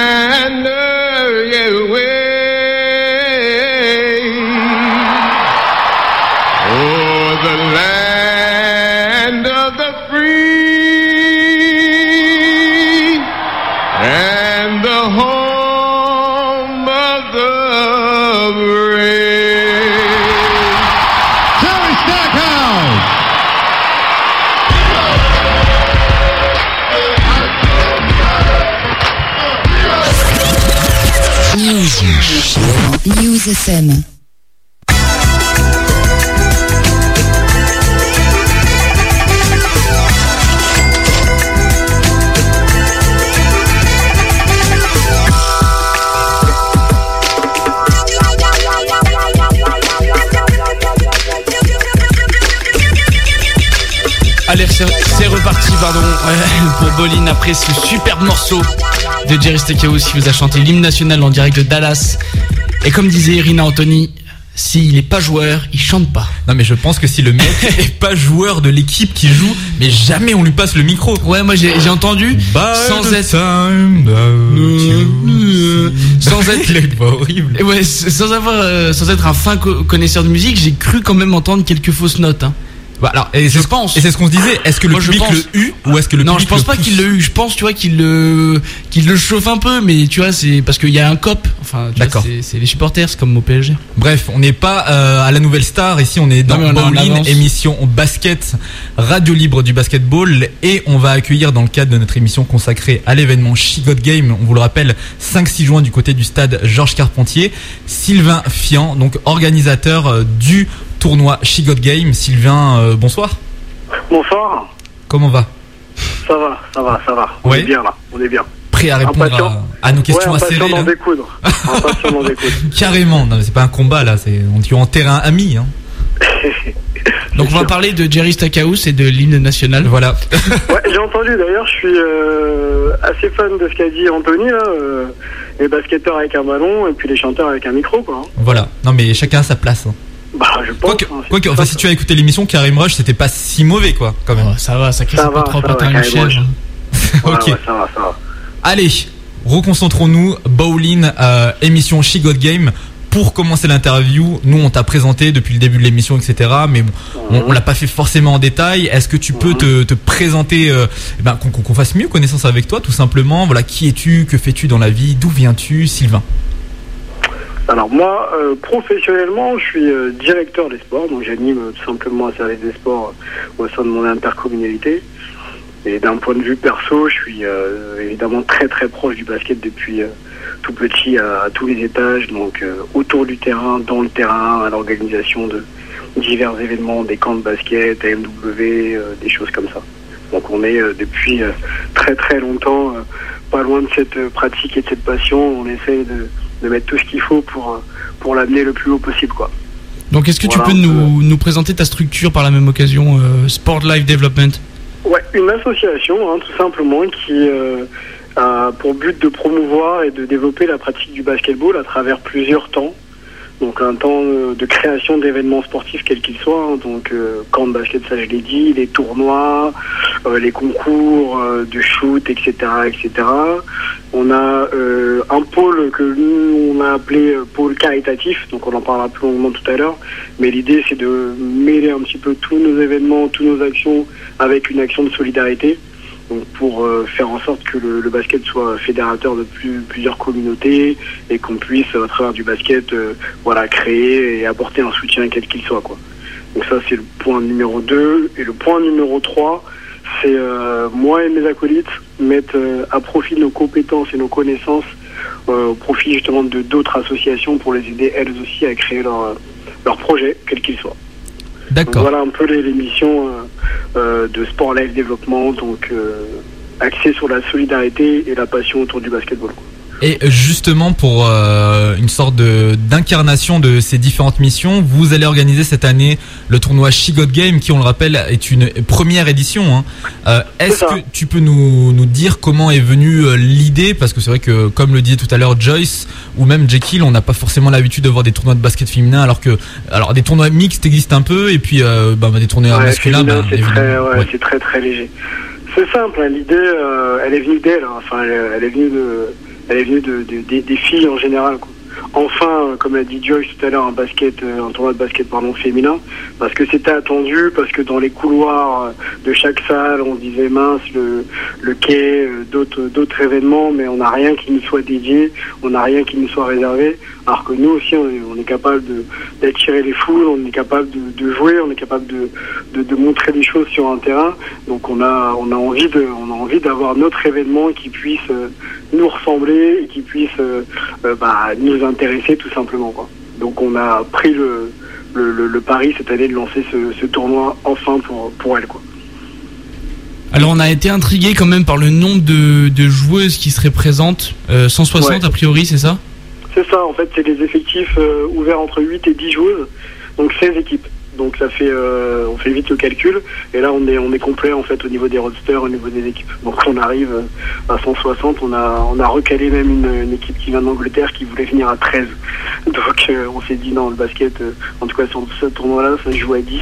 Speaker 1: Allez, c'est reparti, pardon, pour Bolin après ce superbe morceau de Jerry Stackhouse qui vous a chanté l'hymne national en direct de Dallas. Et comme disait Irina Anthony, s'il est pas joueur, il chante pas.
Speaker 2: Non mais je pense que si le mec est pas joueur de l'équipe qui joue, mais jamais on lui passe le micro.
Speaker 1: Ouais, moi j'ai j'ai entendu sans être sans être
Speaker 2: horrible.
Speaker 1: Ouais, sans avoir euh, sans être un fin co- connaisseur de musique, j'ai cru quand même entendre quelques fausses notes hein.
Speaker 2: Bah, alors, et
Speaker 1: je
Speaker 2: c'est-
Speaker 1: pense.
Speaker 2: Et c'est ce qu'on se disait. Est-ce que le
Speaker 1: Moi, je
Speaker 2: public
Speaker 1: pense.
Speaker 2: le eut ou est-ce que le
Speaker 1: non,
Speaker 2: public
Speaker 1: je pense pas qu'il le eu. Je pense, tu vois, qu'il le, qu'il le chauffe un peu, mais tu vois, c'est parce qu'il y a un cop. Enfin,
Speaker 2: D'accord.
Speaker 1: c'est- les supporters, c'est comme au PSG.
Speaker 2: Bref, on n'est pas euh, à la nouvelle star. Ici, on est dans
Speaker 1: Non, on
Speaker 2: Bowling, émission basket, radio libre du basketball. Et on va accueillir dans le cadre de notre émission consacrée à l'événement She Got Game, on vous le rappelle, 5-6 juin du côté du stade Georges Carpentier, Sylvain Fian, donc organisateur euh, du tournoi She Got Game. Sylvain, euh, bonsoir.
Speaker 11: Bonsoir.
Speaker 2: Comment va?
Speaker 11: Ça va, ça va, ça va. On
Speaker 2: Ouais.
Speaker 11: est bien là, on est bien.
Speaker 2: Prêt à répondre à, à nos questions
Speaker 11: ouais,
Speaker 2: acérées là
Speaker 11: découdre. D'en découdre.
Speaker 2: Carrément, non, c'est pas un combat là, c'est on est en terrain ami. Hein.
Speaker 1: Donc, on va parler de Jerry Stackhouse et de l'hymne national.
Speaker 2: Voilà.
Speaker 11: Ouais, j'ai entendu d'ailleurs, je suis euh, assez fan de ce qu'a dit Anthony là. euh, les basketteurs avec un ballon et puis les chanteurs avec un micro quoi.
Speaker 2: Voilà. Non mais chacun a sa place. hein.
Speaker 11: Bah je pense.
Speaker 2: Quoique,
Speaker 11: hein,
Speaker 2: quoique,
Speaker 11: tout
Speaker 2: enfin,
Speaker 11: ça,
Speaker 2: si tu as écouté l'émission, Karim Rush, c'était pas si mauvais, quoi, quand même.
Speaker 1: Oh, ça va, ça casse
Speaker 11: Ça
Speaker 1: pas
Speaker 11: va,
Speaker 1: trop patin une.
Speaker 11: Ouais,
Speaker 2: ok.
Speaker 11: ouais, ça va, ça va.
Speaker 2: Allez, reconcentrons-nous. Bowling, euh, émission She Got Game. Pour commencer l'interview, nous on t'a présenté depuis le début de l'émission, etc. Mais bon, on, on l'a pas fait forcément en détail. Est-ce que tu peux te, te présenter, euh, eh ben, qu'on qu'on fasse mieux connaissance avec toi, tout simplement? Voilà, qui es-tu, que fais-tu dans la vie, d'où viens-tu, Sylvain
Speaker 11: Alors moi, euh, professionnellement, je suis euh, directeur des sports, donc j'anime euh, tout simplement un service des sports euh, au sein de mon intercommunalité. Et d'un point de vue perso, je suis euh, évidemment très très proche du basket depuis tout petit à, à tous les étages, donc autour du terrain, dans le terrain, à l'organisation de divers événements, des camps de basket, AMW, des choses comme ça. Donc on est depuis très très longtemps pas loin de cette pratique et de cette passion. On essaie de, de mettre tout ce qu'il faut pour, euh, pour l'amener le plus haut possible. quoi.
Speaker 1: Donc, est-ce que tu peux nous, nous présenter ta structure par la même occasion, euh, Sport Life Development?
Speaker 11: Ouais, une association, hein, tout simplement, qui euh, a pour but de promouvoir et de développer la pratique du basketball à travers plusieurs temps. Donc un temps euh, de création d'événements sportifs quels qu'ils soient, hein. donc euh, camp de basket ça je l'ai dit, les tournois, euh, les concours euh, de shoot, etc., etc. On a euh, un pôle que nous on a appelé euh, pôle caritatif, donc on en parlera plus longuement tout à l'heure. Mais l'idée c'est de mêler un petit peu tous nos événements, toutes nos actions avec une action de solidarité. Donc pour euh, faire en sorte que le, basket soit fédérateur de plus- plusieurs communautés et qu'on puisse à travers du basket euh, voilà créer et apporter un soutien quel qu'il soit quoi. Donc ça c'est le point numéro 2 et le point numéro 3 c'est euh, moi et mes acolytes mettre à profit nos compétences et nos connaissances au profit justement de d'autres associations pour les aider elles aussi à créer leur leur projet quel qu'il soit. Voilà un peu les, missions euh, euh, de Sport Life Développement, donc euh, axé sur la solidarité et la passion autour du basketball.
Speaker 2: Et justement, pour euh, une sorte de- d'incarnation de, ces différentes missions, vous allez organiser cette année le tournoi She Got Game, qui, on le rappelle, est une première édition. hein. Euh, Est-ce que tu peux nous, nous dire comment est venue euh, l'idée? Parce que c'est vrai que, comme le disait tout à l'heure Joyce ou même Jekyll, on n'a pas forcément l'habitude de voir des tournois de basket féminin, alors que, alors des tournois mixtes existent un peu, et puis euh, bah, des tournois
Speaker 11: Ouais,
Speaker 2: masculins,
Speaker 11: féminin,
Speaker 2: bah,
Speaker 11: c'est très, ouais,
Speaker 2: Ouais.
Speaker 11: c'est très très léger. C'est simple, hein, l'idée, elle est venue d'elle. hein. Enfin, elle, elle est venue de, elle est venue de, de- des- des filles en général. quoi. Enfin, euh, comme l'a dit Joyce tout à l'heure, un basket, euh, un tournoi de basket pardon féminin, parce que c'était attendu, parce que dans les couloirs euh, de chaque salle, on disait mince le, le quai, d'autres d'autres événements, mais on n'a rien qui nous soit dédié, on n'a rien qui nous soit réservé. Alors que nous aussi, on est, on est capable de- d'attirer les foules, on est capable de, de jouer, on est capable de, de, de montrer des choses sur un terrain. Donc on a, on a envie de, on a envie d'avoir notre événement qui puisse nous ressembler et qui puisse euh, euh, bah, nous intéresser tout simplement. Quoi. Donc on a pris le, le, le- le pari cette année de lancer ce, ce tournoi enfin pour, pour elle. Quoi.
Speaker 1: Alors on a été intrigué quand même par le nombre de, de joueuses qui seraient présentes. Euh, 160
Speaker 11: Ouais.
Speaker 1: a priori, c'est ça?
Speaker 11: C'est ça, en fait, c'est des effectifs euh, ouverts entre 8 et 10 joueuses, donc 16 équipes. Donc ça fait, euh, on fait vite le calcul, et là on est, on est complet en fait au niveau des roadsters, au niveau des équipes. Donc on arrive euh, à 160, on a, on a recalé même une, équipe qui vient d'Angleterre qui voulait venir à 13. Donc euh, on s'est dit non, le basket, en tout cas sur ce tournoi-là, ça joue à 10,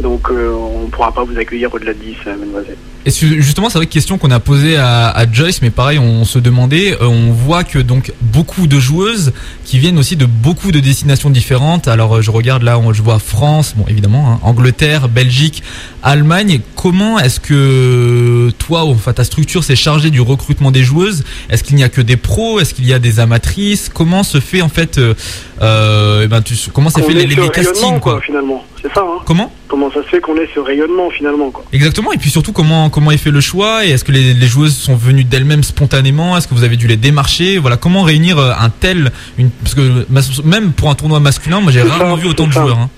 Speaker 11: donc on ne pourra pas vous accueillir au-delà de 10, euh, mademoiselle.
Speaker 2: Et justement, c'est vrai que question qu'on a posée à, Joyce, mais pareil, on se demandait, on voit que donc beaucoup de joueuses qui viennent aussi de beaucoup de destinations différentes. Alors, je regarde là, on- je vois France, évidemment, hein, Angleterre, Belgique, Allemagne. Comment est-ce que toi, enfin ta structure s'est chargée du recrutement des joueuses? Est-ce qu'il n'y a que des pros? Est-ce qu'il y a des amatrices? Comment se fait en fait, euh, euh, eh ben, tu, comment s'est fait les, castings
Speaker 11: rayonnement,
Speaker 2: quoi?
Speaker 11: finalement, c'est ça. Hein.
Speaker 2: Comment?
Speaker 11: Comment ça se fait qu'on ait ce rayonnement finalement quoi?
Speaker 2: Exactement, et puis surtout comment comment est fait le choix? Et est-ce que les, les joueuses sont venues d'elles-mêmes spontanément? Est-ce que vous avez dû les démarcher? Voilà, comment réunir euh, un tel une parce que même pour un tournoi masculin, moi j'ai rarement
Speaker 11: ça,
Speaker 2: vu autant de
Speaker 11: ça.
Speaker 2: joueurs. hein.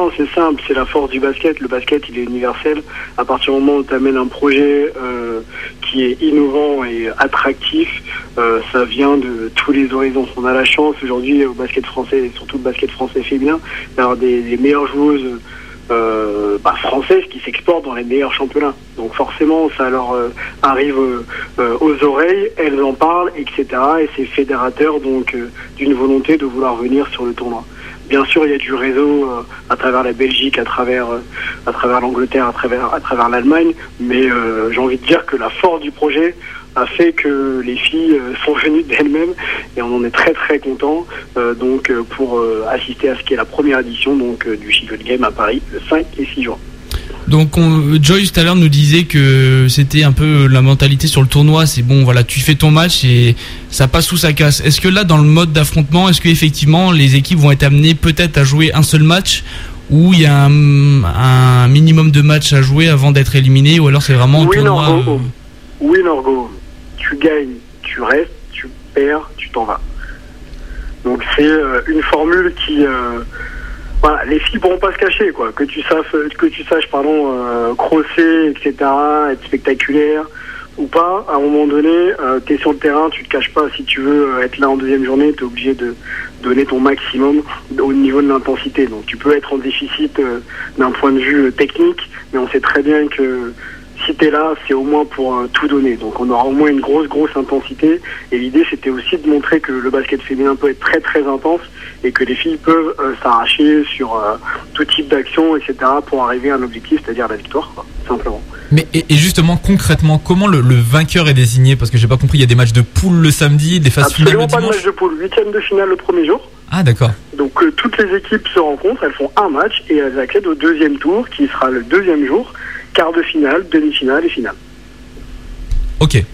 Speaker 11: Non, c'est simple, c'est la force du basket. Le basket, il est universel. À partir du moment où tu amènes un projet euh, qui est innovant et attractif, euh, ça vient de tous les horizons. On a la chance aujourd'hui au basket français, et surtout le basket français féminin, d'avoir des, des meilleures joueuses euh, bah, françaises qui s'exportent dans les meilleurs championnats. Donc forcément, ça leur arrive aux oreilles, elles en parlent, etc. Et c'est fédérateur donc d'une volonté de vouloir venir sur le tournoi. Bien sûr, il y a du réseau euh, à travers la Belgique, à travers, euh, l'Angleterre, à travers, l'Allemagne, mais euh, j'ai envie de dire que la force du projet a fait que les filles sont venues d'elles-mêmes et on en est très très content donc pour assister à ce qui est la première édition donc du Chicago Game à Paris le 5 et 6 juin.
Speaker 1: Donc on, Joyce tout à l'heure nous disait que c'était un peu la mentalité sur le tournoi, c'est bon voilà tu fais ton match et ça passe ou ça casse. Est-ce que là dans le mode d'affrontement, est-ce que effectivement les équipes vont être amenées peut-être à jouer un seul match ou il y a un, un minimum de matchs à jouer avant d'être éliminé ou alors c'est vraiment un
Speaker 11: Oui,
Speaker 1: tournoi euh,
Speaker 11: Oui, Norgo. Tu gagnes, tu restes, tu perds, tu t'en vas. Donc c'est euh, une formule qui, euh, voilà, les filles pourront pas se cacher, quoi. Que tu saches, que tu saches, pardon, euh, crosser, etc., être spectaculaire ou pas. À un moment donné, tu es sur le terrain, tu te caches pas. Si tu veux euh, être là en deuxième journée, tu es obligé de donner ton maximum au niveau de l'intensité. Donc tu peux être en déficit euh, d'un point de vue euh, technique, mais on sait très bien que si là, c'est au moins pour euh, tout donner. Donc on aura au moins une grosse, grosse intensité. Et l'idée, c'était aussi de montrer que le basket féminin peut être très, très intense et que les filles peuvent euh, s'arracher sur euh, tout type d'action, etc. pour arriver à un objectif, c'est-à-dire la victoire, quoi, simplement.
Speaker 2: Mais et, et justement, concrètement, comment le, le vainqueur est désigné? Parce que j'ai pas compris, il y a des matchs de poule le samedi, des phases finales
Speaker 11: Absolument
Speaker 2: le
Speaker 11: pas de match de poule. Huitième de finale le premier jour.
Speaker 2: Ah d'accord.
Speaker 11: Donc euh, toutes les équipes se rencontrent, elles font un match et elles accèdent au deuxième tour qui sera le deuxième jour, quart de finale, demi-finale et finale.
Speaker 2: Ok.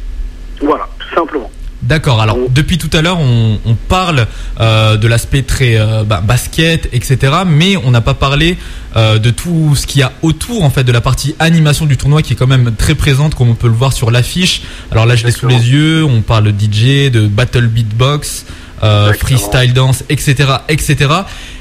Speaker 11: Voilà, tout simplement.
Speaker 2: D'accord. Alors depuis tout à l'heure, on, on parle euh, de l'aspect très euh, bah, basket, etc. Mais on n'a pas parlé euh, de tout ce qu'il y a autour en fait de la partie animation du tournoi qui est quand même très présente, comme on peut le voir sur l'affiche. Alors là, je l'ai sous les yeux. On parle de DJ, de battle beatbox, euh, freestyle dance, etc., etc.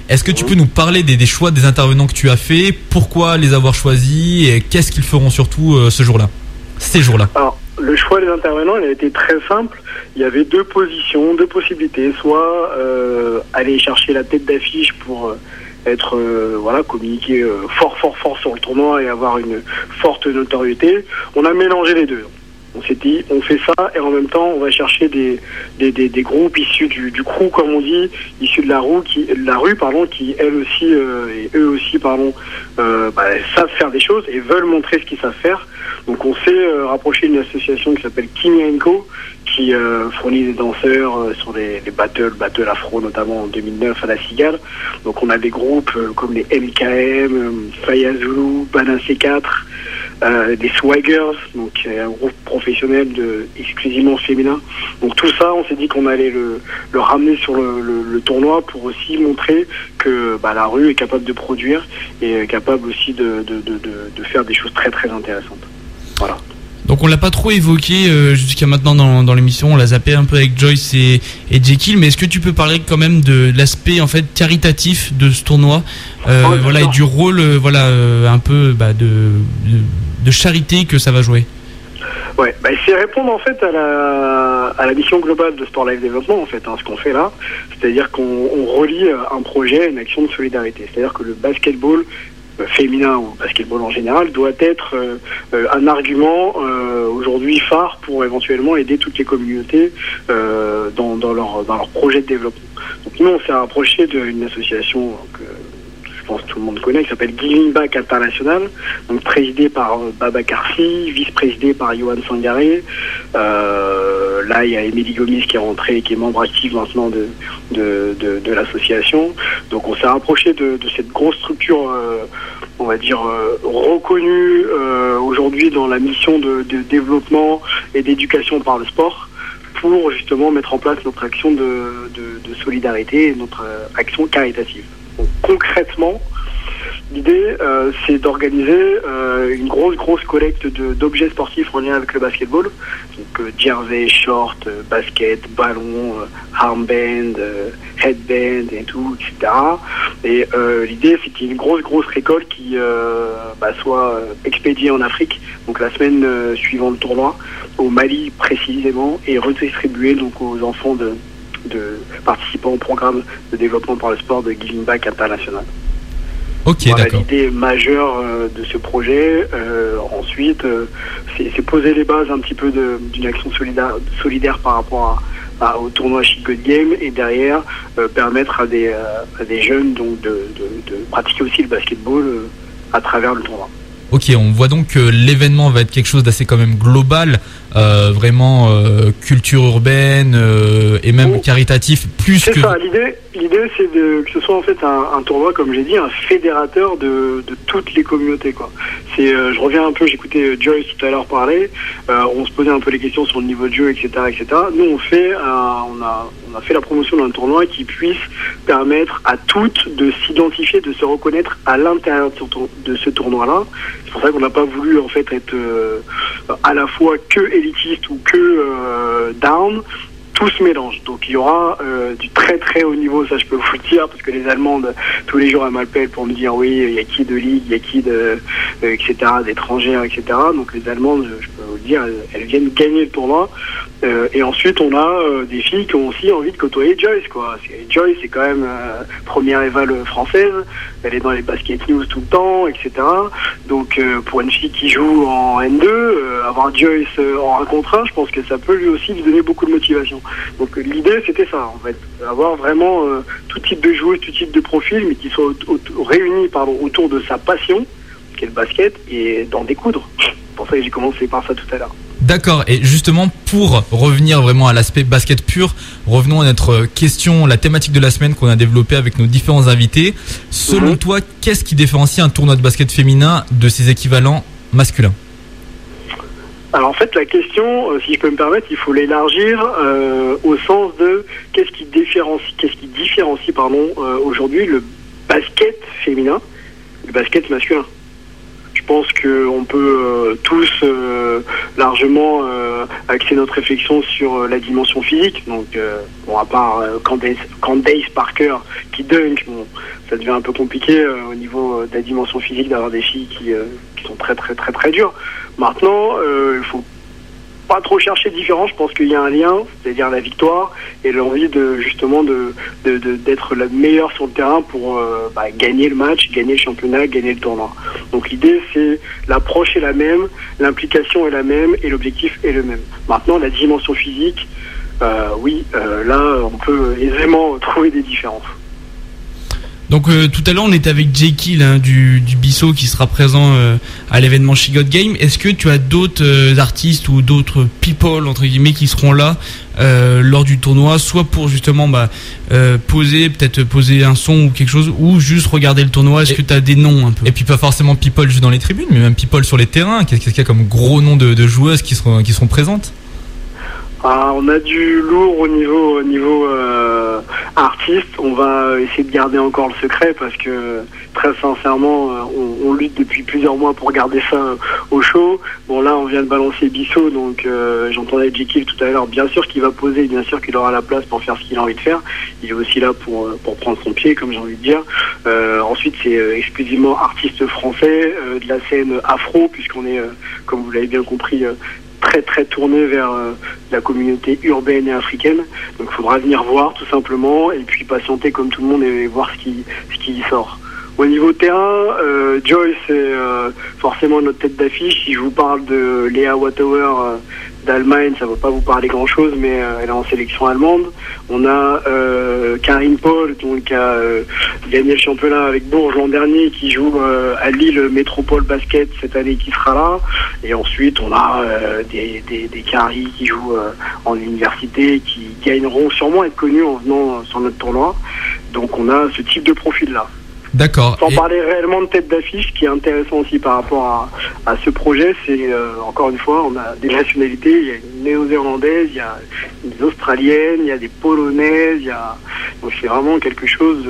Speaker 2: Est-ce que tu peux nous parler des, des choix des intervenants que tu as fait? Pourquoi les avoir choisis? Et qu'est-ce qu'ils feront surtout euh, ce jour-là, ces jours-là
Speaker 11: Alors, le choix des intervenants, il a été très simple. Il y avait deux positions, deux possibilités. Soit euh, aller chercher la tête d'affiche pour être, euh, voilà, communiquer euh, fort, fort, fort sur le tournoi et avoir une forte notoriété. On a mélangé les deux. On s'est dit, on fait ça et en même temps, on va chercher des, des, des, des groupes issus du, du crew, comme on dit, issus de la rue, qui, la rue, pardon, qui elles aussi euh, et eux aussi, pardon, euh, bah, savent faire des choses et veulent montrer ce qu'ils savent faire. Donc, on s'est euh, rapproché d'une association qui s'appelle Kimi Co, qui fournit des danseurs sur les battles, battle afro notamment en 2009 à la Cigale. Donc, on a des groupes comme les euh, Faya Zulu, Bana C4 euh, des Swaggers, donc euh, un groupe professionnel de, exclusivement féminin. Donc tout ça, on s'est dit qu'on allait le, le ramener sur le, le- le tournoi pour aussi montrer que bah, la rue est capable de produire et est capable aussi de, de, de, de- de faire des choses très très intéressantes. Voilà.
Speaker 1: Donc on l'a pas trop évoqué euh, jusqu'à maintenant dans, dans l'émission, on l'a zappé un peu avec Joyce et, et Jekyll, mais est-ce que tu peux parler quand même de l'aspect en fait caritatif de ce tournoi, euh,
Speaker 11: bien
Speaker 1: voilà et du rôle euh, voilà un peu bah, de, de de charité que ça va jouer.
Speaker 11: Ouais, bah, c'est répondre en fait à la, à la mission globale de Sport Life Développement en fait, hein, ce qu'on fait là, c'est-à-dire qu'on on relie un projet à une action de solidarité, c'est-à-dire que le basketball féminin ou basketball en général doit être euh, euh, un argument euh, aujourd'hui phare pour éventuellement aider toutes les communautés euh, dans, dans leur dans leur projet de développement. Donc nous on s'est rapproché d'une association que je pense tout le monde connaît, qui s'appelle Giving Back International, donc présidé par euh, Baba Karsi, vice-présidé par Johan Sangaré. Euh, là, il y a Émilie Gomis qui est rentrée, qui est membre actif maintenant de, de, l'association. Donc on s'est rapproché de, cette grosse structure, euh, on va dire, reconnue aujourd'hui dans la mission de, développement et d'éducation par le sport pour justement mettre en place notre action de, de, de solidarité et notre action caritative. Concrètement, l'idée, euh, c'est d'organiser euh, une grosse, grosse collecte d'objets sportifs en lien avec le basketball. Donc, euh, jersey, short, basket, ballon, armband, headband et tout, etc. Et l'idée, c'est qu'il y ait une grosse, grosse récolte qui bah, soit expédiée en Afrique, donc la semaine suivant le tournoi, au Mali précisément, et redistribuée donc aux enfants de, de participants au programme de développement par le sport de Giving Back International.
Speaker 2: Ok,
Speaker 11: Voilà
Speaker 2: d'accord.
Speaker 11: l'idée majeure euh, de ce projet. Euh, ensuite, euh, c'est poser les bases un petit peu d'une action solidaire, solidaire par rapport à, à- au tournoi Chic Good Game et derrière permettre à des, à des jeunes donc de, de- de pratiquer aussi le basketball à travers le tournoi.
Speaker 2: Ok, on voit donc que l'événement va être quelque chose d'assez quand même global, euh, vraiment euh, culture urbaine euh, et même caritatif, plus que.
Speaker 11: ça, l'idée, l'idée c'est de, que ce soit en fait un, tournoi, comme j'ai dit, un fédérateur de, toutes les communautés. Quoi. Euh, je reviens un peu, j'écoutais euh, Joyce tout à l'heure parler, euh, on se posait un peu les questions sur le niveau de jeu, etc. etc. Nous, on, fait, on, a, on a fait la promotion d'un tournoi qui puisse permettre à toutes de s'identifier, de se reconnaître à l'intérieur de ce, de ce tournoi-là. C'est pour ça qu'on n'a pas voulu en fait être à la fois que élitiste ou que down tout se mélange. Donc il y aura euh, du très très haut niveau, ça je peux vous le dire, parce que les Allemandes, tous les jours elles m'appellent pour me dire oui, il y a qui de ligue, il y a qui de, euh, etc., d'étrangères, etc. Donc les Allemandes, je peux vous le dire, elles, viennent gagner le tournoi. Euh, et ensuite, on a euh, des filles qui ont aussi envie de côtoyer Joyce, quoi. Joyce, c'est quand même euh, première éval française. Elle est dans les basket news tout le temps, etc. Donc, euh, pour une fille qui joue en N2, euh, avoir Joyce euh, en 1 contre 1, je pense que ça peut lui aussi lui donner beaucoup de motivation. Donc, euh, l'idée, c'était ça, en fait. Avoir vraiment euh, tout type de joueurs, tout type de profil, mais qui soient réunis pardon, autour de sa passion, qui est le basket, et d'en découdre. C'est pour ça que j'ai commencé par ça tout à l'heure.
Speaker 2: D'accord, et justement pour revenir vraiment à l'aspect basket pur, revenons à notre question, la thématique de la semaine qu'on a développée avec nos différents invités. Selon
Speaker 11: Mhm.
Speaker 2: toi, qu'est-ce qui différencie un tournoi de basket féminin de ses équivalents masculins?
Speaker 11: Alors en fait, la question, euh, si je peux me permettre, il faut l'élargir euh, au sens de qu'est-ce qui différencie, qu'est-ce qui différencie, euh, aujourd'hui le basket féminin du basket masculin. Je pense qu'on peut euh, tous euh, largement euh, axer notre réflexion sur la dimension physique. Donc, bon, à part Candace, Parker qui dunk, bon, ça devient un peu compliqué au niveau de la dimension physique d'avoir des filles qui, qui sont très très très très dures. Maintenant, il faut pas trop chercher de différence. Je pense qu'il y a un lien, c'est-à-dire la victoire et l'envie de justement de d'être la meilleure sur le terrain pour euh, bah, gagner le match, gagner le championnat, gagner le tournoi. Donc l'idée c'est l'approche est la même, l'implication est la même et l'objectif est le même. Maintenant la dimension physique, euh, oui, euh, là on peut aisément trouver des différences.
Speaker 1: Donc euh, tout à l'heure on était avec Jekyll hein, du, du Bissau qui sera présent euh, à l'événement She Got Game. Est-ce que tu as d'autres euh, artistes ou d'autres people entre guillemets qui seront là lors du tournoi, soit pour justement bah, poser, peut-être poser un son ou quelque chose, ou juste regarder le tournoi? Est-ce que tu as des noms un peu?
Speaker 2: Et puis pas forcément people juste dans les tribunes, mais même people sur les terrains. Qu'est-ce qu'il y a comme gros nom de, de joueuses qui seront, qui seront présentes?
Speaker 11: On a du lourd au niveau, au niveau euh, artiste. On va essayer de garder encore le secret parce que très sincèrement, euh, on, lutte depuis plusieurs mois pour garder ça euh, au show. Bon là, on vient de balancer Bissot, donc j'entendais Jekyll tout à l'heure. Bien sûr qu'il va poser, bien sûr qu'il aura la place pour faire ce qu'il a envie de faire. Il est aussi là pour, prendre son pied, comme j'ai envie de dire. Ensuite, c'est exclusivement artiste français de la scène afro, puisqu'on est, comme vous l'avez bien compris, très très tourné vers euh, la communauté urbaine et africaine. Donc il faudra venir voir tout simplement et puis patienter comme tout le monde et voir ce qui, ce qui sort. Au niveau terrain, euh, Joyce est euh, forcément notre tête d'affiche. Si je vous parle de Léa Wattauer euh, d'Allemagne, ça ne va pas vous parler grand-chose, mais euh, elle est en sélection allemande. On a euh, Karine Paul, donc, qui a euh, gagné le championnat avec Bourges l'an dernier, qui joue à Lille Métropole Basket cette année, qui sera là. Et ensuite, on a des, des, des Caris qui jouent en université, qui gagneront sûrement être connus en venant sur notre tournoi. Donc on a ce type de profil-là.
Speaker 2: D'accord.
Speaker 11: Sans
Speaker 2: Et-
Speaker 11: parler réellement de tête d'affiche, ce qui est intéressant aussi par rapport à, à ce projet, c'est euh, encore une fois, on a des nationalités, il y a une néo-zélandaise, il y a des australiennes, il y a des polonaises, il y a donc c'est vraiment quelque chose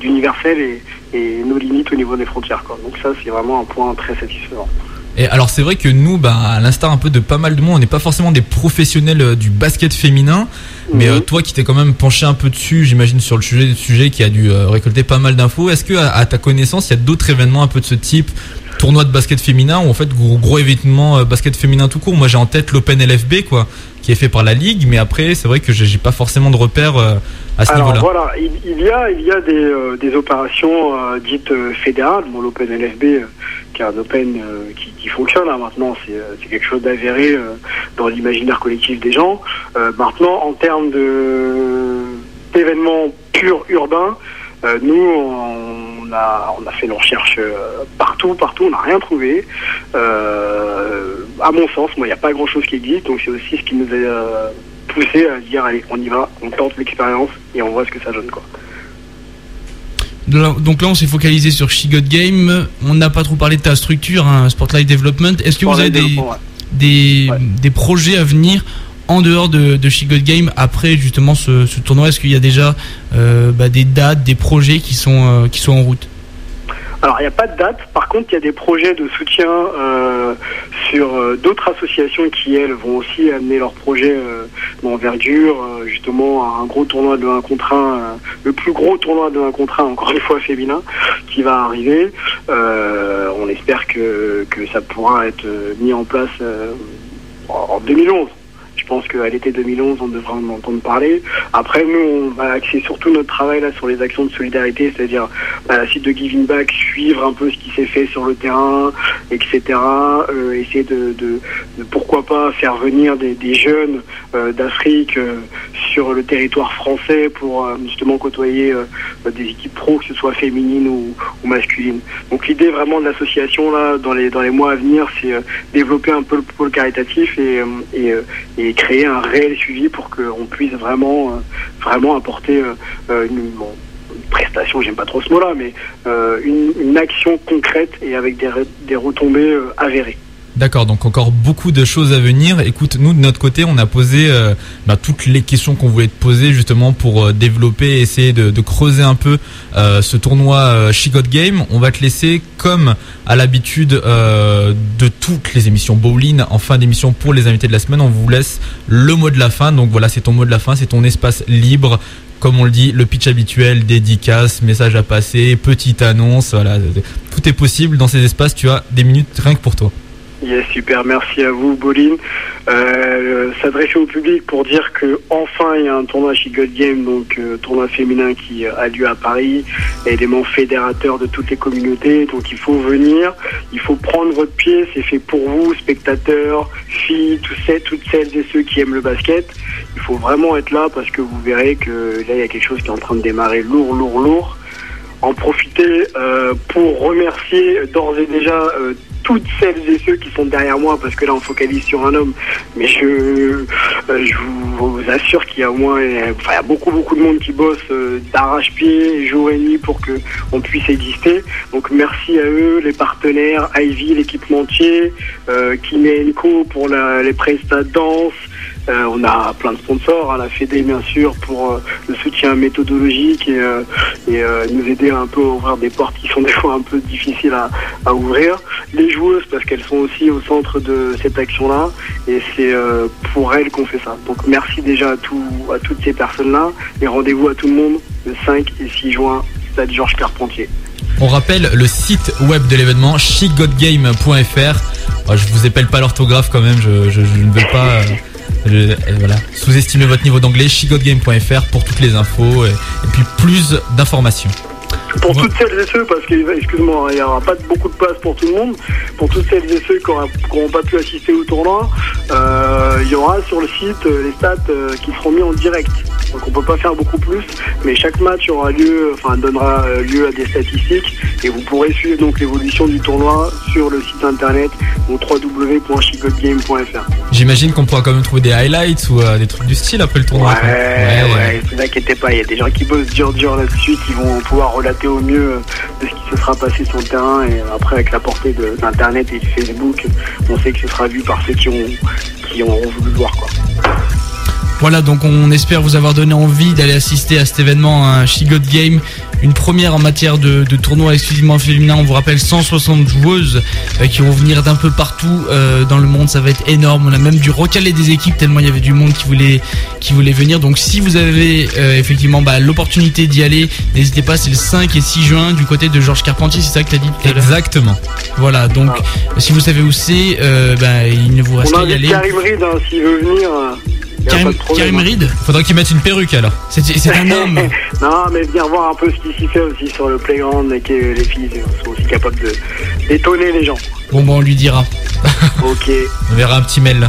Speaker 11: d'universel et, et nos limites au niveau des frontières. Quoi. Donc ça, c'est vraiment un point très satisfaisant.
Speaker 2: Et alors c'est vrai que nous, bah, à l'instar un peu de pas mal de monde, on n'est pas forcément des professionnels euh, du basket féminin, mais
Speaker 11: Mhm.
Speaker 2: euh, toi qui t'es quand même penché un peu dessus, j'imagine sur le sujet, sujet qui a dû euh, récolter pas mal d'infos, est-ce que à, à ta connaissance, il y a d'autres événements un peu de ce type tournoi de basket féminin ou en fait gros, gros événement euh, basket féminin tout court. Moi j'ai en tête l'Open LFB quoi qui est fait par la ligue mais après c'est vrai que j'ai pas forcément de repères euh, à ce niveau-là.
Speaker 11: voilà, il, il y a, il y a des, euh, des opérations euh, dites fédérales, bon, l'Open LFB, euh, qui est un Open qui, qui fonctionne hein, maintenant, c'est quelque chose d'avéré dans l'imaginaire collectif des gens. Maintenant, en termes de d'événements purs urbains, nous, on a, on a fait nos recherches euh, partout, partout, on n'a rien trouvé. Euh, à mon sens, moi, il n'y a pas grand-chose qui existe, donc c'est aussi ce qui nous a euh, poussé à dire, allez, on y va, on tente l'expérience et on voit ce que ça donne, quoi.
Speaker 1: Donc là, on s'est focalisé sur She Got Game. On n'a pas trop parlé de ta structure, hein, Spotlight Development. Est-ce que vous avez
Speaker 11: ouais.
Speaker 1: des, des projets à venir en dehors de, de She Got Game après justement ce, tournoi Est-ce qu'il y a déjà euh, bah, des dates, des projets qui sont, euh, qui sont en route?
Speaker 11: Alors, il n'y a pas de date. Par contre, il y a des projets de soutien euh, sur d'autres associations qui, elles, vont aussi amener leurs projets euh, d'envergure, justement, à un gros tournoi de 1 contre 1, euh, le plus gros tournoi de 1 contre 1, encore une fois féminin, qui va arriver. On espère que, que ça pourra être mis en place en 2011. Je pense qu'à l'été 2011, on devrait en entendre parler. Après, nous, on va axer surtout notre travail là sur les actions de solidarité, c'est-à-dire bah, la site de Giving Back, suivre un peu ce qui s'est fait sur le terrain, etc. Euh, essayer de, pourquoi pas faire venir des, des jeunes euh, d'Afrique euh, sur le territoire français pour justement côtoyer euh, des équipes pro, que ce soit féminines ou, ou masculines. Donc l'idée vraiment de l'association là dans les dans les mois à venir, c'est développer un peu le pôle caritatif et, et créer un réel suivi pour qu'on puisse vraiment euh, apporter euh, euh, une, prestation, j'aime pas trop ce mot-là, mais une, action concrète et avec des, re- des retombées avérées.
Speaker 2: D'accord, donc encore beaucoup de choses à venir. Écoute, nous de notre côté, on a posé euh, bah, toutes les questions qu'on voulait te poser justement pour euh, développer essayer de, creuser un peu euh, ce tournoi euh, She Game. On va te laisser, comme à l'habitude de toutes les émissions bowling, en fin d'émission pour les invités de la semaine, on vous laisse le mot de la fin. Donc voilà, c'est ton mot de la fin, c'est ton espace libre. Comme on le dit, le pitch habituel, dédicace, message à passer, petite annonce, voilà, tout est possible dans ces espaces. Tu as des minutes rien que pour toi.
Speaker 11: Yes, super, merci à vous, Boline. Euh, S'adresser au public pour dire que enfin il y a un tournoi She Got Game, donc euh, tournoi féminin qui euh, a lieu à Paris, élément fédérateur de toutes les communautés. Donc il faut venir, il faut prendre votre pied, c'est fait pour vous, spectateurs, filles, toutes celles et ceux qui aiment le basket. Il faut vraiment être là parce que vous verrez que là il y a quelque chose qui est en train de démarrer lourd, lourd, lourd en profiter euh, pour remercier d'ores et déjà euh, toutes celles et ceux qui sont derrière moi, parce que là on focalise sur un homme, mais je, euh, je vous, assure qu'il y a au moins, enfin il y a beaucoup beaucoup de monde qui bosse euh, d'arrache-pied, jour et nuit pour que on puisse exister. Donc merci à eux, les partenaires, Ivy, l'équipementier, euh, Kimi Co pour la, les prestats danse. Euh, on a plein de sponsors, hein, la Fédé bien sûr pour euh, le soutien méthodologique et, euh, nous aider un peu à ouvrir des portes qui sont des fois un peu difficiles à, ouvrir. Les joueuses parce qu'elles sont aussi au centre de cette action-là et c'est pour elles qu'on fait ça. Donc merci déjà à, tout, à toutes ces personnes-là et rendez-vous à tout le monde le 5 et 6 juin, stade Georges Carpentier.
Speaker 2: On rappelle le site web de l'événement shegotgame.fr. Oh, je vous épelle pas l'orthographe quand même, je ne veux pas voilà, sous-estimer votre niveau d'anglais. shegotgame.fr pour toutes les infos et puis plus d'informations.
Speaker 11: Pour toutes celles et ceux, parce que, excuse-moi, hein, il n'y aura pas beaucoup de place pour tout le monde, pour toutes celles et ceux qui n'auront pas pu assister au tournoi, euh, il y aura sur le site euh, les stats euh, qui seront mis en direct. Donc on peut pas faire beaucoup plus, mais chaque match aura lieu, enfin donnera lieu à des statistiques et vous pourrez suivre donc l'évolution du tournoi sur le site internet www.chicotgame.fr.
Speaker 2: J'imagine qu'on pourra quand même trouver des highlights ou euh, des trucs du style après le tournoi. quoi.
Speaker 11: Ouais, ouais, ne vous inquiétez pas, il y a des gens qui bossent dur dur là-dessus, qui vont pouvoir relater au mieux euh, de ce qui se sera passé sur le terrain et après avec la portée d'Internet et de Facebook, on sait que ce sera vu par ceux qui ont qui auront voulu le voir quoi.
Speaker 1: Voilà, donc on espère vous avoir donné envie d'aller assister à cet événement, un She Got Game, une première en matière de, de tournoi exclusivement féminin. On vous rappelle 160 joueuses euh, qui vont venir d'un peu partout euh, dans le monde. Ça va être énorme. On a même dû recaler des équipes tellement il y avait du monde qui voulait qui voulait venir. Donc si vous avez euh, effectivement bah, l'opportunité d'y aller, n'hésitez pas. C'est le 5 et 6 juin du côté de Georges Carpentier. C'est ça que tu as dit tout à l'heure.
Speaker 2: Exactement.
Speaker 1: Voilà, donc si vous savez où c'est, euh, bah, il ne vous reste qu'à y aller.
Speaker 11: Karim Reed hein, s'il veut venir.
Speaker 1: Karim-. Reed
Speaker 2: Faudrait qu'il mette une perruque alors.
Speaker 1: C'est un homme.
Speaker 11: non, mais venir voir un peu ce qui s'y fait aussi sur le playground et que les filles sont aussi capables de d'étonner les gens.
Speaker 1: Bon, bon, on lui dira.
Speaker 11: Ok,
Speaker 2: On verra un petit mail.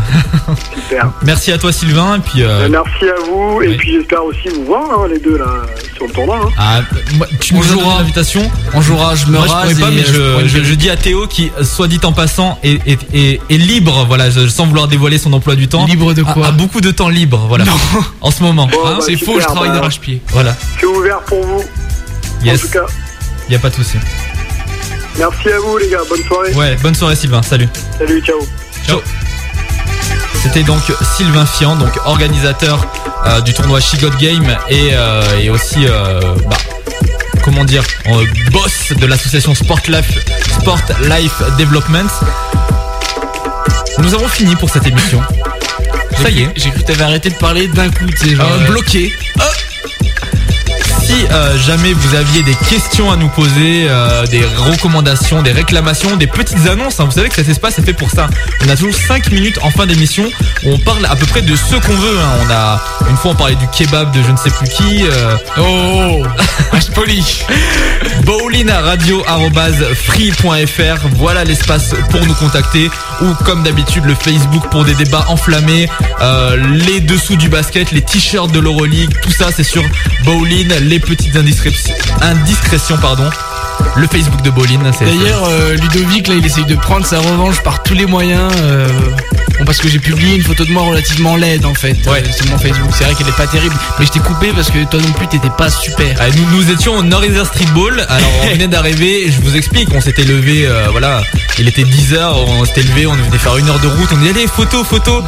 Speaker 11: super.
Speaker 2: Merci à toi Sylvain et puis euh,
Speaker 11: Euh, Merci à vous et puis j'espère aussi vous voir hein, les deux là sur le tournoi. hein.
Speaker 2: ah, moi, tu
Speaker 1: On
Speaker 2: nous
Speaker 1: jouera.
Speaker 2: l'invitation.
Speaker 1: On jouera, je me
Speaker 2: Moi
Speaker 1: rase
Speaker 2: pas
Speaker 1: et,
Speaker 2: mais
Speaker 1: euh, je
Speaker 2: je dis à Théo qui soit dit en passant est, est, est, est libre voilà je- sans vouloir dévoiler son emploi du temps
Speaker 1: Libre de quoi
Speaker 2: a, a beaucoup de temps libre voilà en ce moment
Speaker 11: Bon,
Speaker 2: hein.
Speaker 11: bah,
Speaker 1: C'est faux, je travaille
Speaker 11: bah,
Speaker 1: d'arrache-pied.
Speaker 2: voilà
Speaker 11: C'est ouvert pour vous. En tout cas,
Speaker 2: y a pas de souci
Speaker 11: merci à vous les gars. Bonne soirée.
Speaker 2: ouais bonne soirée Sylvain salut
Speaker 11: Salut, ciao.
Speaker 2: Ciao. C'était donc Sylvain Fian, donc organisateur euh, du tournoi She Got Game et, euh, et aussi, euh, bah, comment dire, euh, boss de l'association Sport Life, Sport Life Development. Nous avons fini pour cette émission. Ça y est.
Speaker 1: J'ai cru que t'avais arrêté de parler d'un coup, tu sais, genre.
Speaker 2: Bloqué. Si euh, jamais vous aviez des questions à nous poser, euh, des recommandations, des réclamations, des petites annonces, hein, vous savez que cet espace est fait pour ça. On a toujours 5 minutes en fin d'émission où on parle à peu près de ce qu'on veut. hein. On a une fois on parlait du kebab de je ne sais plus qui. euh,
Speaker 1: Oh, je poli.
Speaker 2: bowlinradio.free.fr Voilà l'espace pour nous contacter ou comme d'habitude le Facebook pour des débats enflammés, euh, les dessous du basket, les t-shirts de l'Euroleague, tout ça c'est sur Bowling, les petites indiscrétions, pardon. Le Facebook de c'est
Speaker 1: D'ailleurs, euh, Ludovic, là, il essaye de prendre sa revanche par tous les moyens. euh, bon, parce que j'ai publié une photo de moi relativement laide, en fait, euh, sur mon Facebook. C'est vrai qu'elle est pas terrible, mais je t'ai coupé parce que toi non plus, t'étais pas super.
Speaker 2: Ah, nous, nous étions au Street Ball. Alors, on venait d'arriver. Je vous explique. On s'était levé. voilà. Il était 10 h On s'était levé. On venait faire une heure de route. On dit allez photo, photo.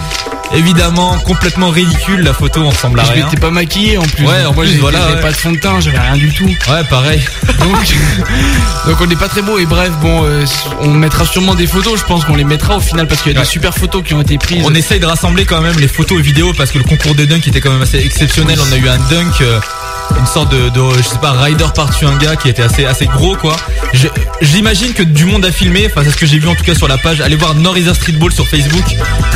Speaker 2: Évidemment, complètement ridicule la photo. On ressemble à
Speaker 1: je
Speaker 2: rien.
Speaker 1: m'étais pas maquillé en plus.
Speaker 2: Ouais, en
Speaker 1: Moi,
Speaker 2: plus, voilà,
Speaker 1: j'avais
Speaker 2: ouais.
Speaker 1: pas de fond de teint, j'avais rien du tout.
Speaker 2: Ouais, pareil.
Speaker 1: Donc, donc on n'est pas très beau. Et bref, bon, euh, on mettra sûrement des photos. Je pense qu'on les mettra au final parce qu'il y a
Speaker 2: Ouais.
Speaker 1: des super photos qui ont été prises.
Speaker 2: On essaye de rassembler quand même les photos et vidéos parce que le concours de dunk était quand même assez exceptionnel. On a eu un dunk, euh, une sorte de, de, je sais pas, rider par-dessus un gars qui était assez, assez gros quoi. J'imagine que du monde a filmé, enfin c'est ce que j'ai vu en tout cas sur la page. Allez voir Norther Street Ball sur Facebook.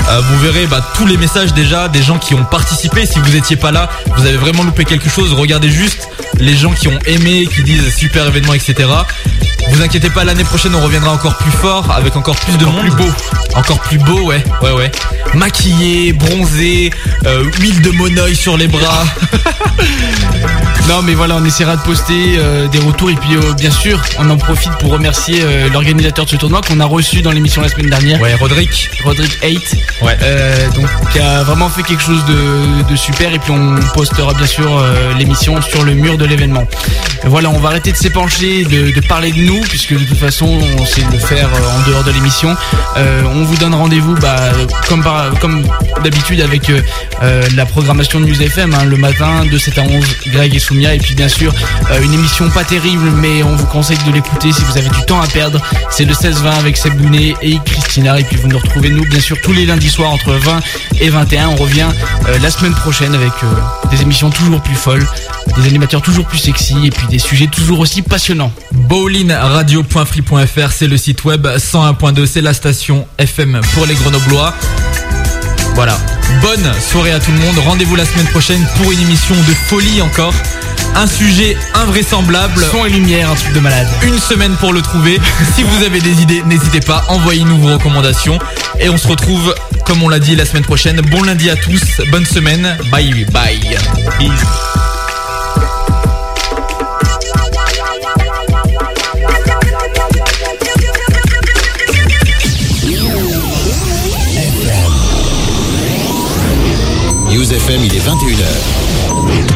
Speaker 2: Euh, vous verrez bah, tous les messages déjà des gens qui ont participé. Si vous étiez pas là, vous avez vraiment loupé quelque chose. Regardez juste les gens qui ont aimé, qui disent super événement, etc. Vous inquiétez pas, l'année prochaine on reviendra encore plus fort, avec encore plus de monde.
Speaker 1: plus beau.
Speaker 2: Encore plus beau, ouais, ouais, ouais. Maquillé, bronzé, euh, huile de monoeil sur les bras.
Speaker 1: Non mais voilà, on essaiera de poster euh, des retours et puis euh, bien sûr, on en profite pour remercier euh, l'organisateur de ce tournoi qu'on a reçu dans l'émission la semaine dernière.
Speaker 2: Ouais, Roderick.
Speaker 1: Roderick 8.
Speaker 2: Ouais.
Speaker 1: Donc qui a vraiment fait quelque chose de, de super et puis on postera bien sûr l'émission sur le mur de l'événement. Voilà, on va arrêter de s'épancher, de, de parler de nous puisque de toute façon on sait le faire en dehors de l'émission. On vous donne rendez-vous bah, comme par- comme d'habitude avec la programmation de News FM hein, le matin de 7 à 11 Greg et Et puis bien sûr euh, une émission pas terrible mais on vous conseille de l'écouter si vous avez du temps à perdre. C'est le 16-20 avec Seb Bounet et Christina et puis vous nous retrouvez nous bien sûr tous les lundis soirs entre 20 et 21. On revient euh, la semaine prochaine avec euh, des émissions toujours plus folles, des animateurs toujours plus sexy et puis des sujets toujours aussi passionnants.
Speaker 2: Bowlinradio.free.fr, c'est le site web 101.2, c'est la station FM pour les Grenoblois. Voilà. Bonne soirée à tout le monde. Rendez-vous la semaine prochaine pour une émission de folie encore. Un sujet invraisemblable.
Speaker 1: Son et lumière, un truc de malade.
Speaker 2: Une semaine pour le trouver. si vous avez des idées, n'hésitez pas, envoyez-nous vos recommandations. Et on se retrouve, comme on l'a dit, la semaine prochaine. Bon lundi à tous, bonne semaine. Bye bye. Peace.
Speaker 12: News FM, il est 21h.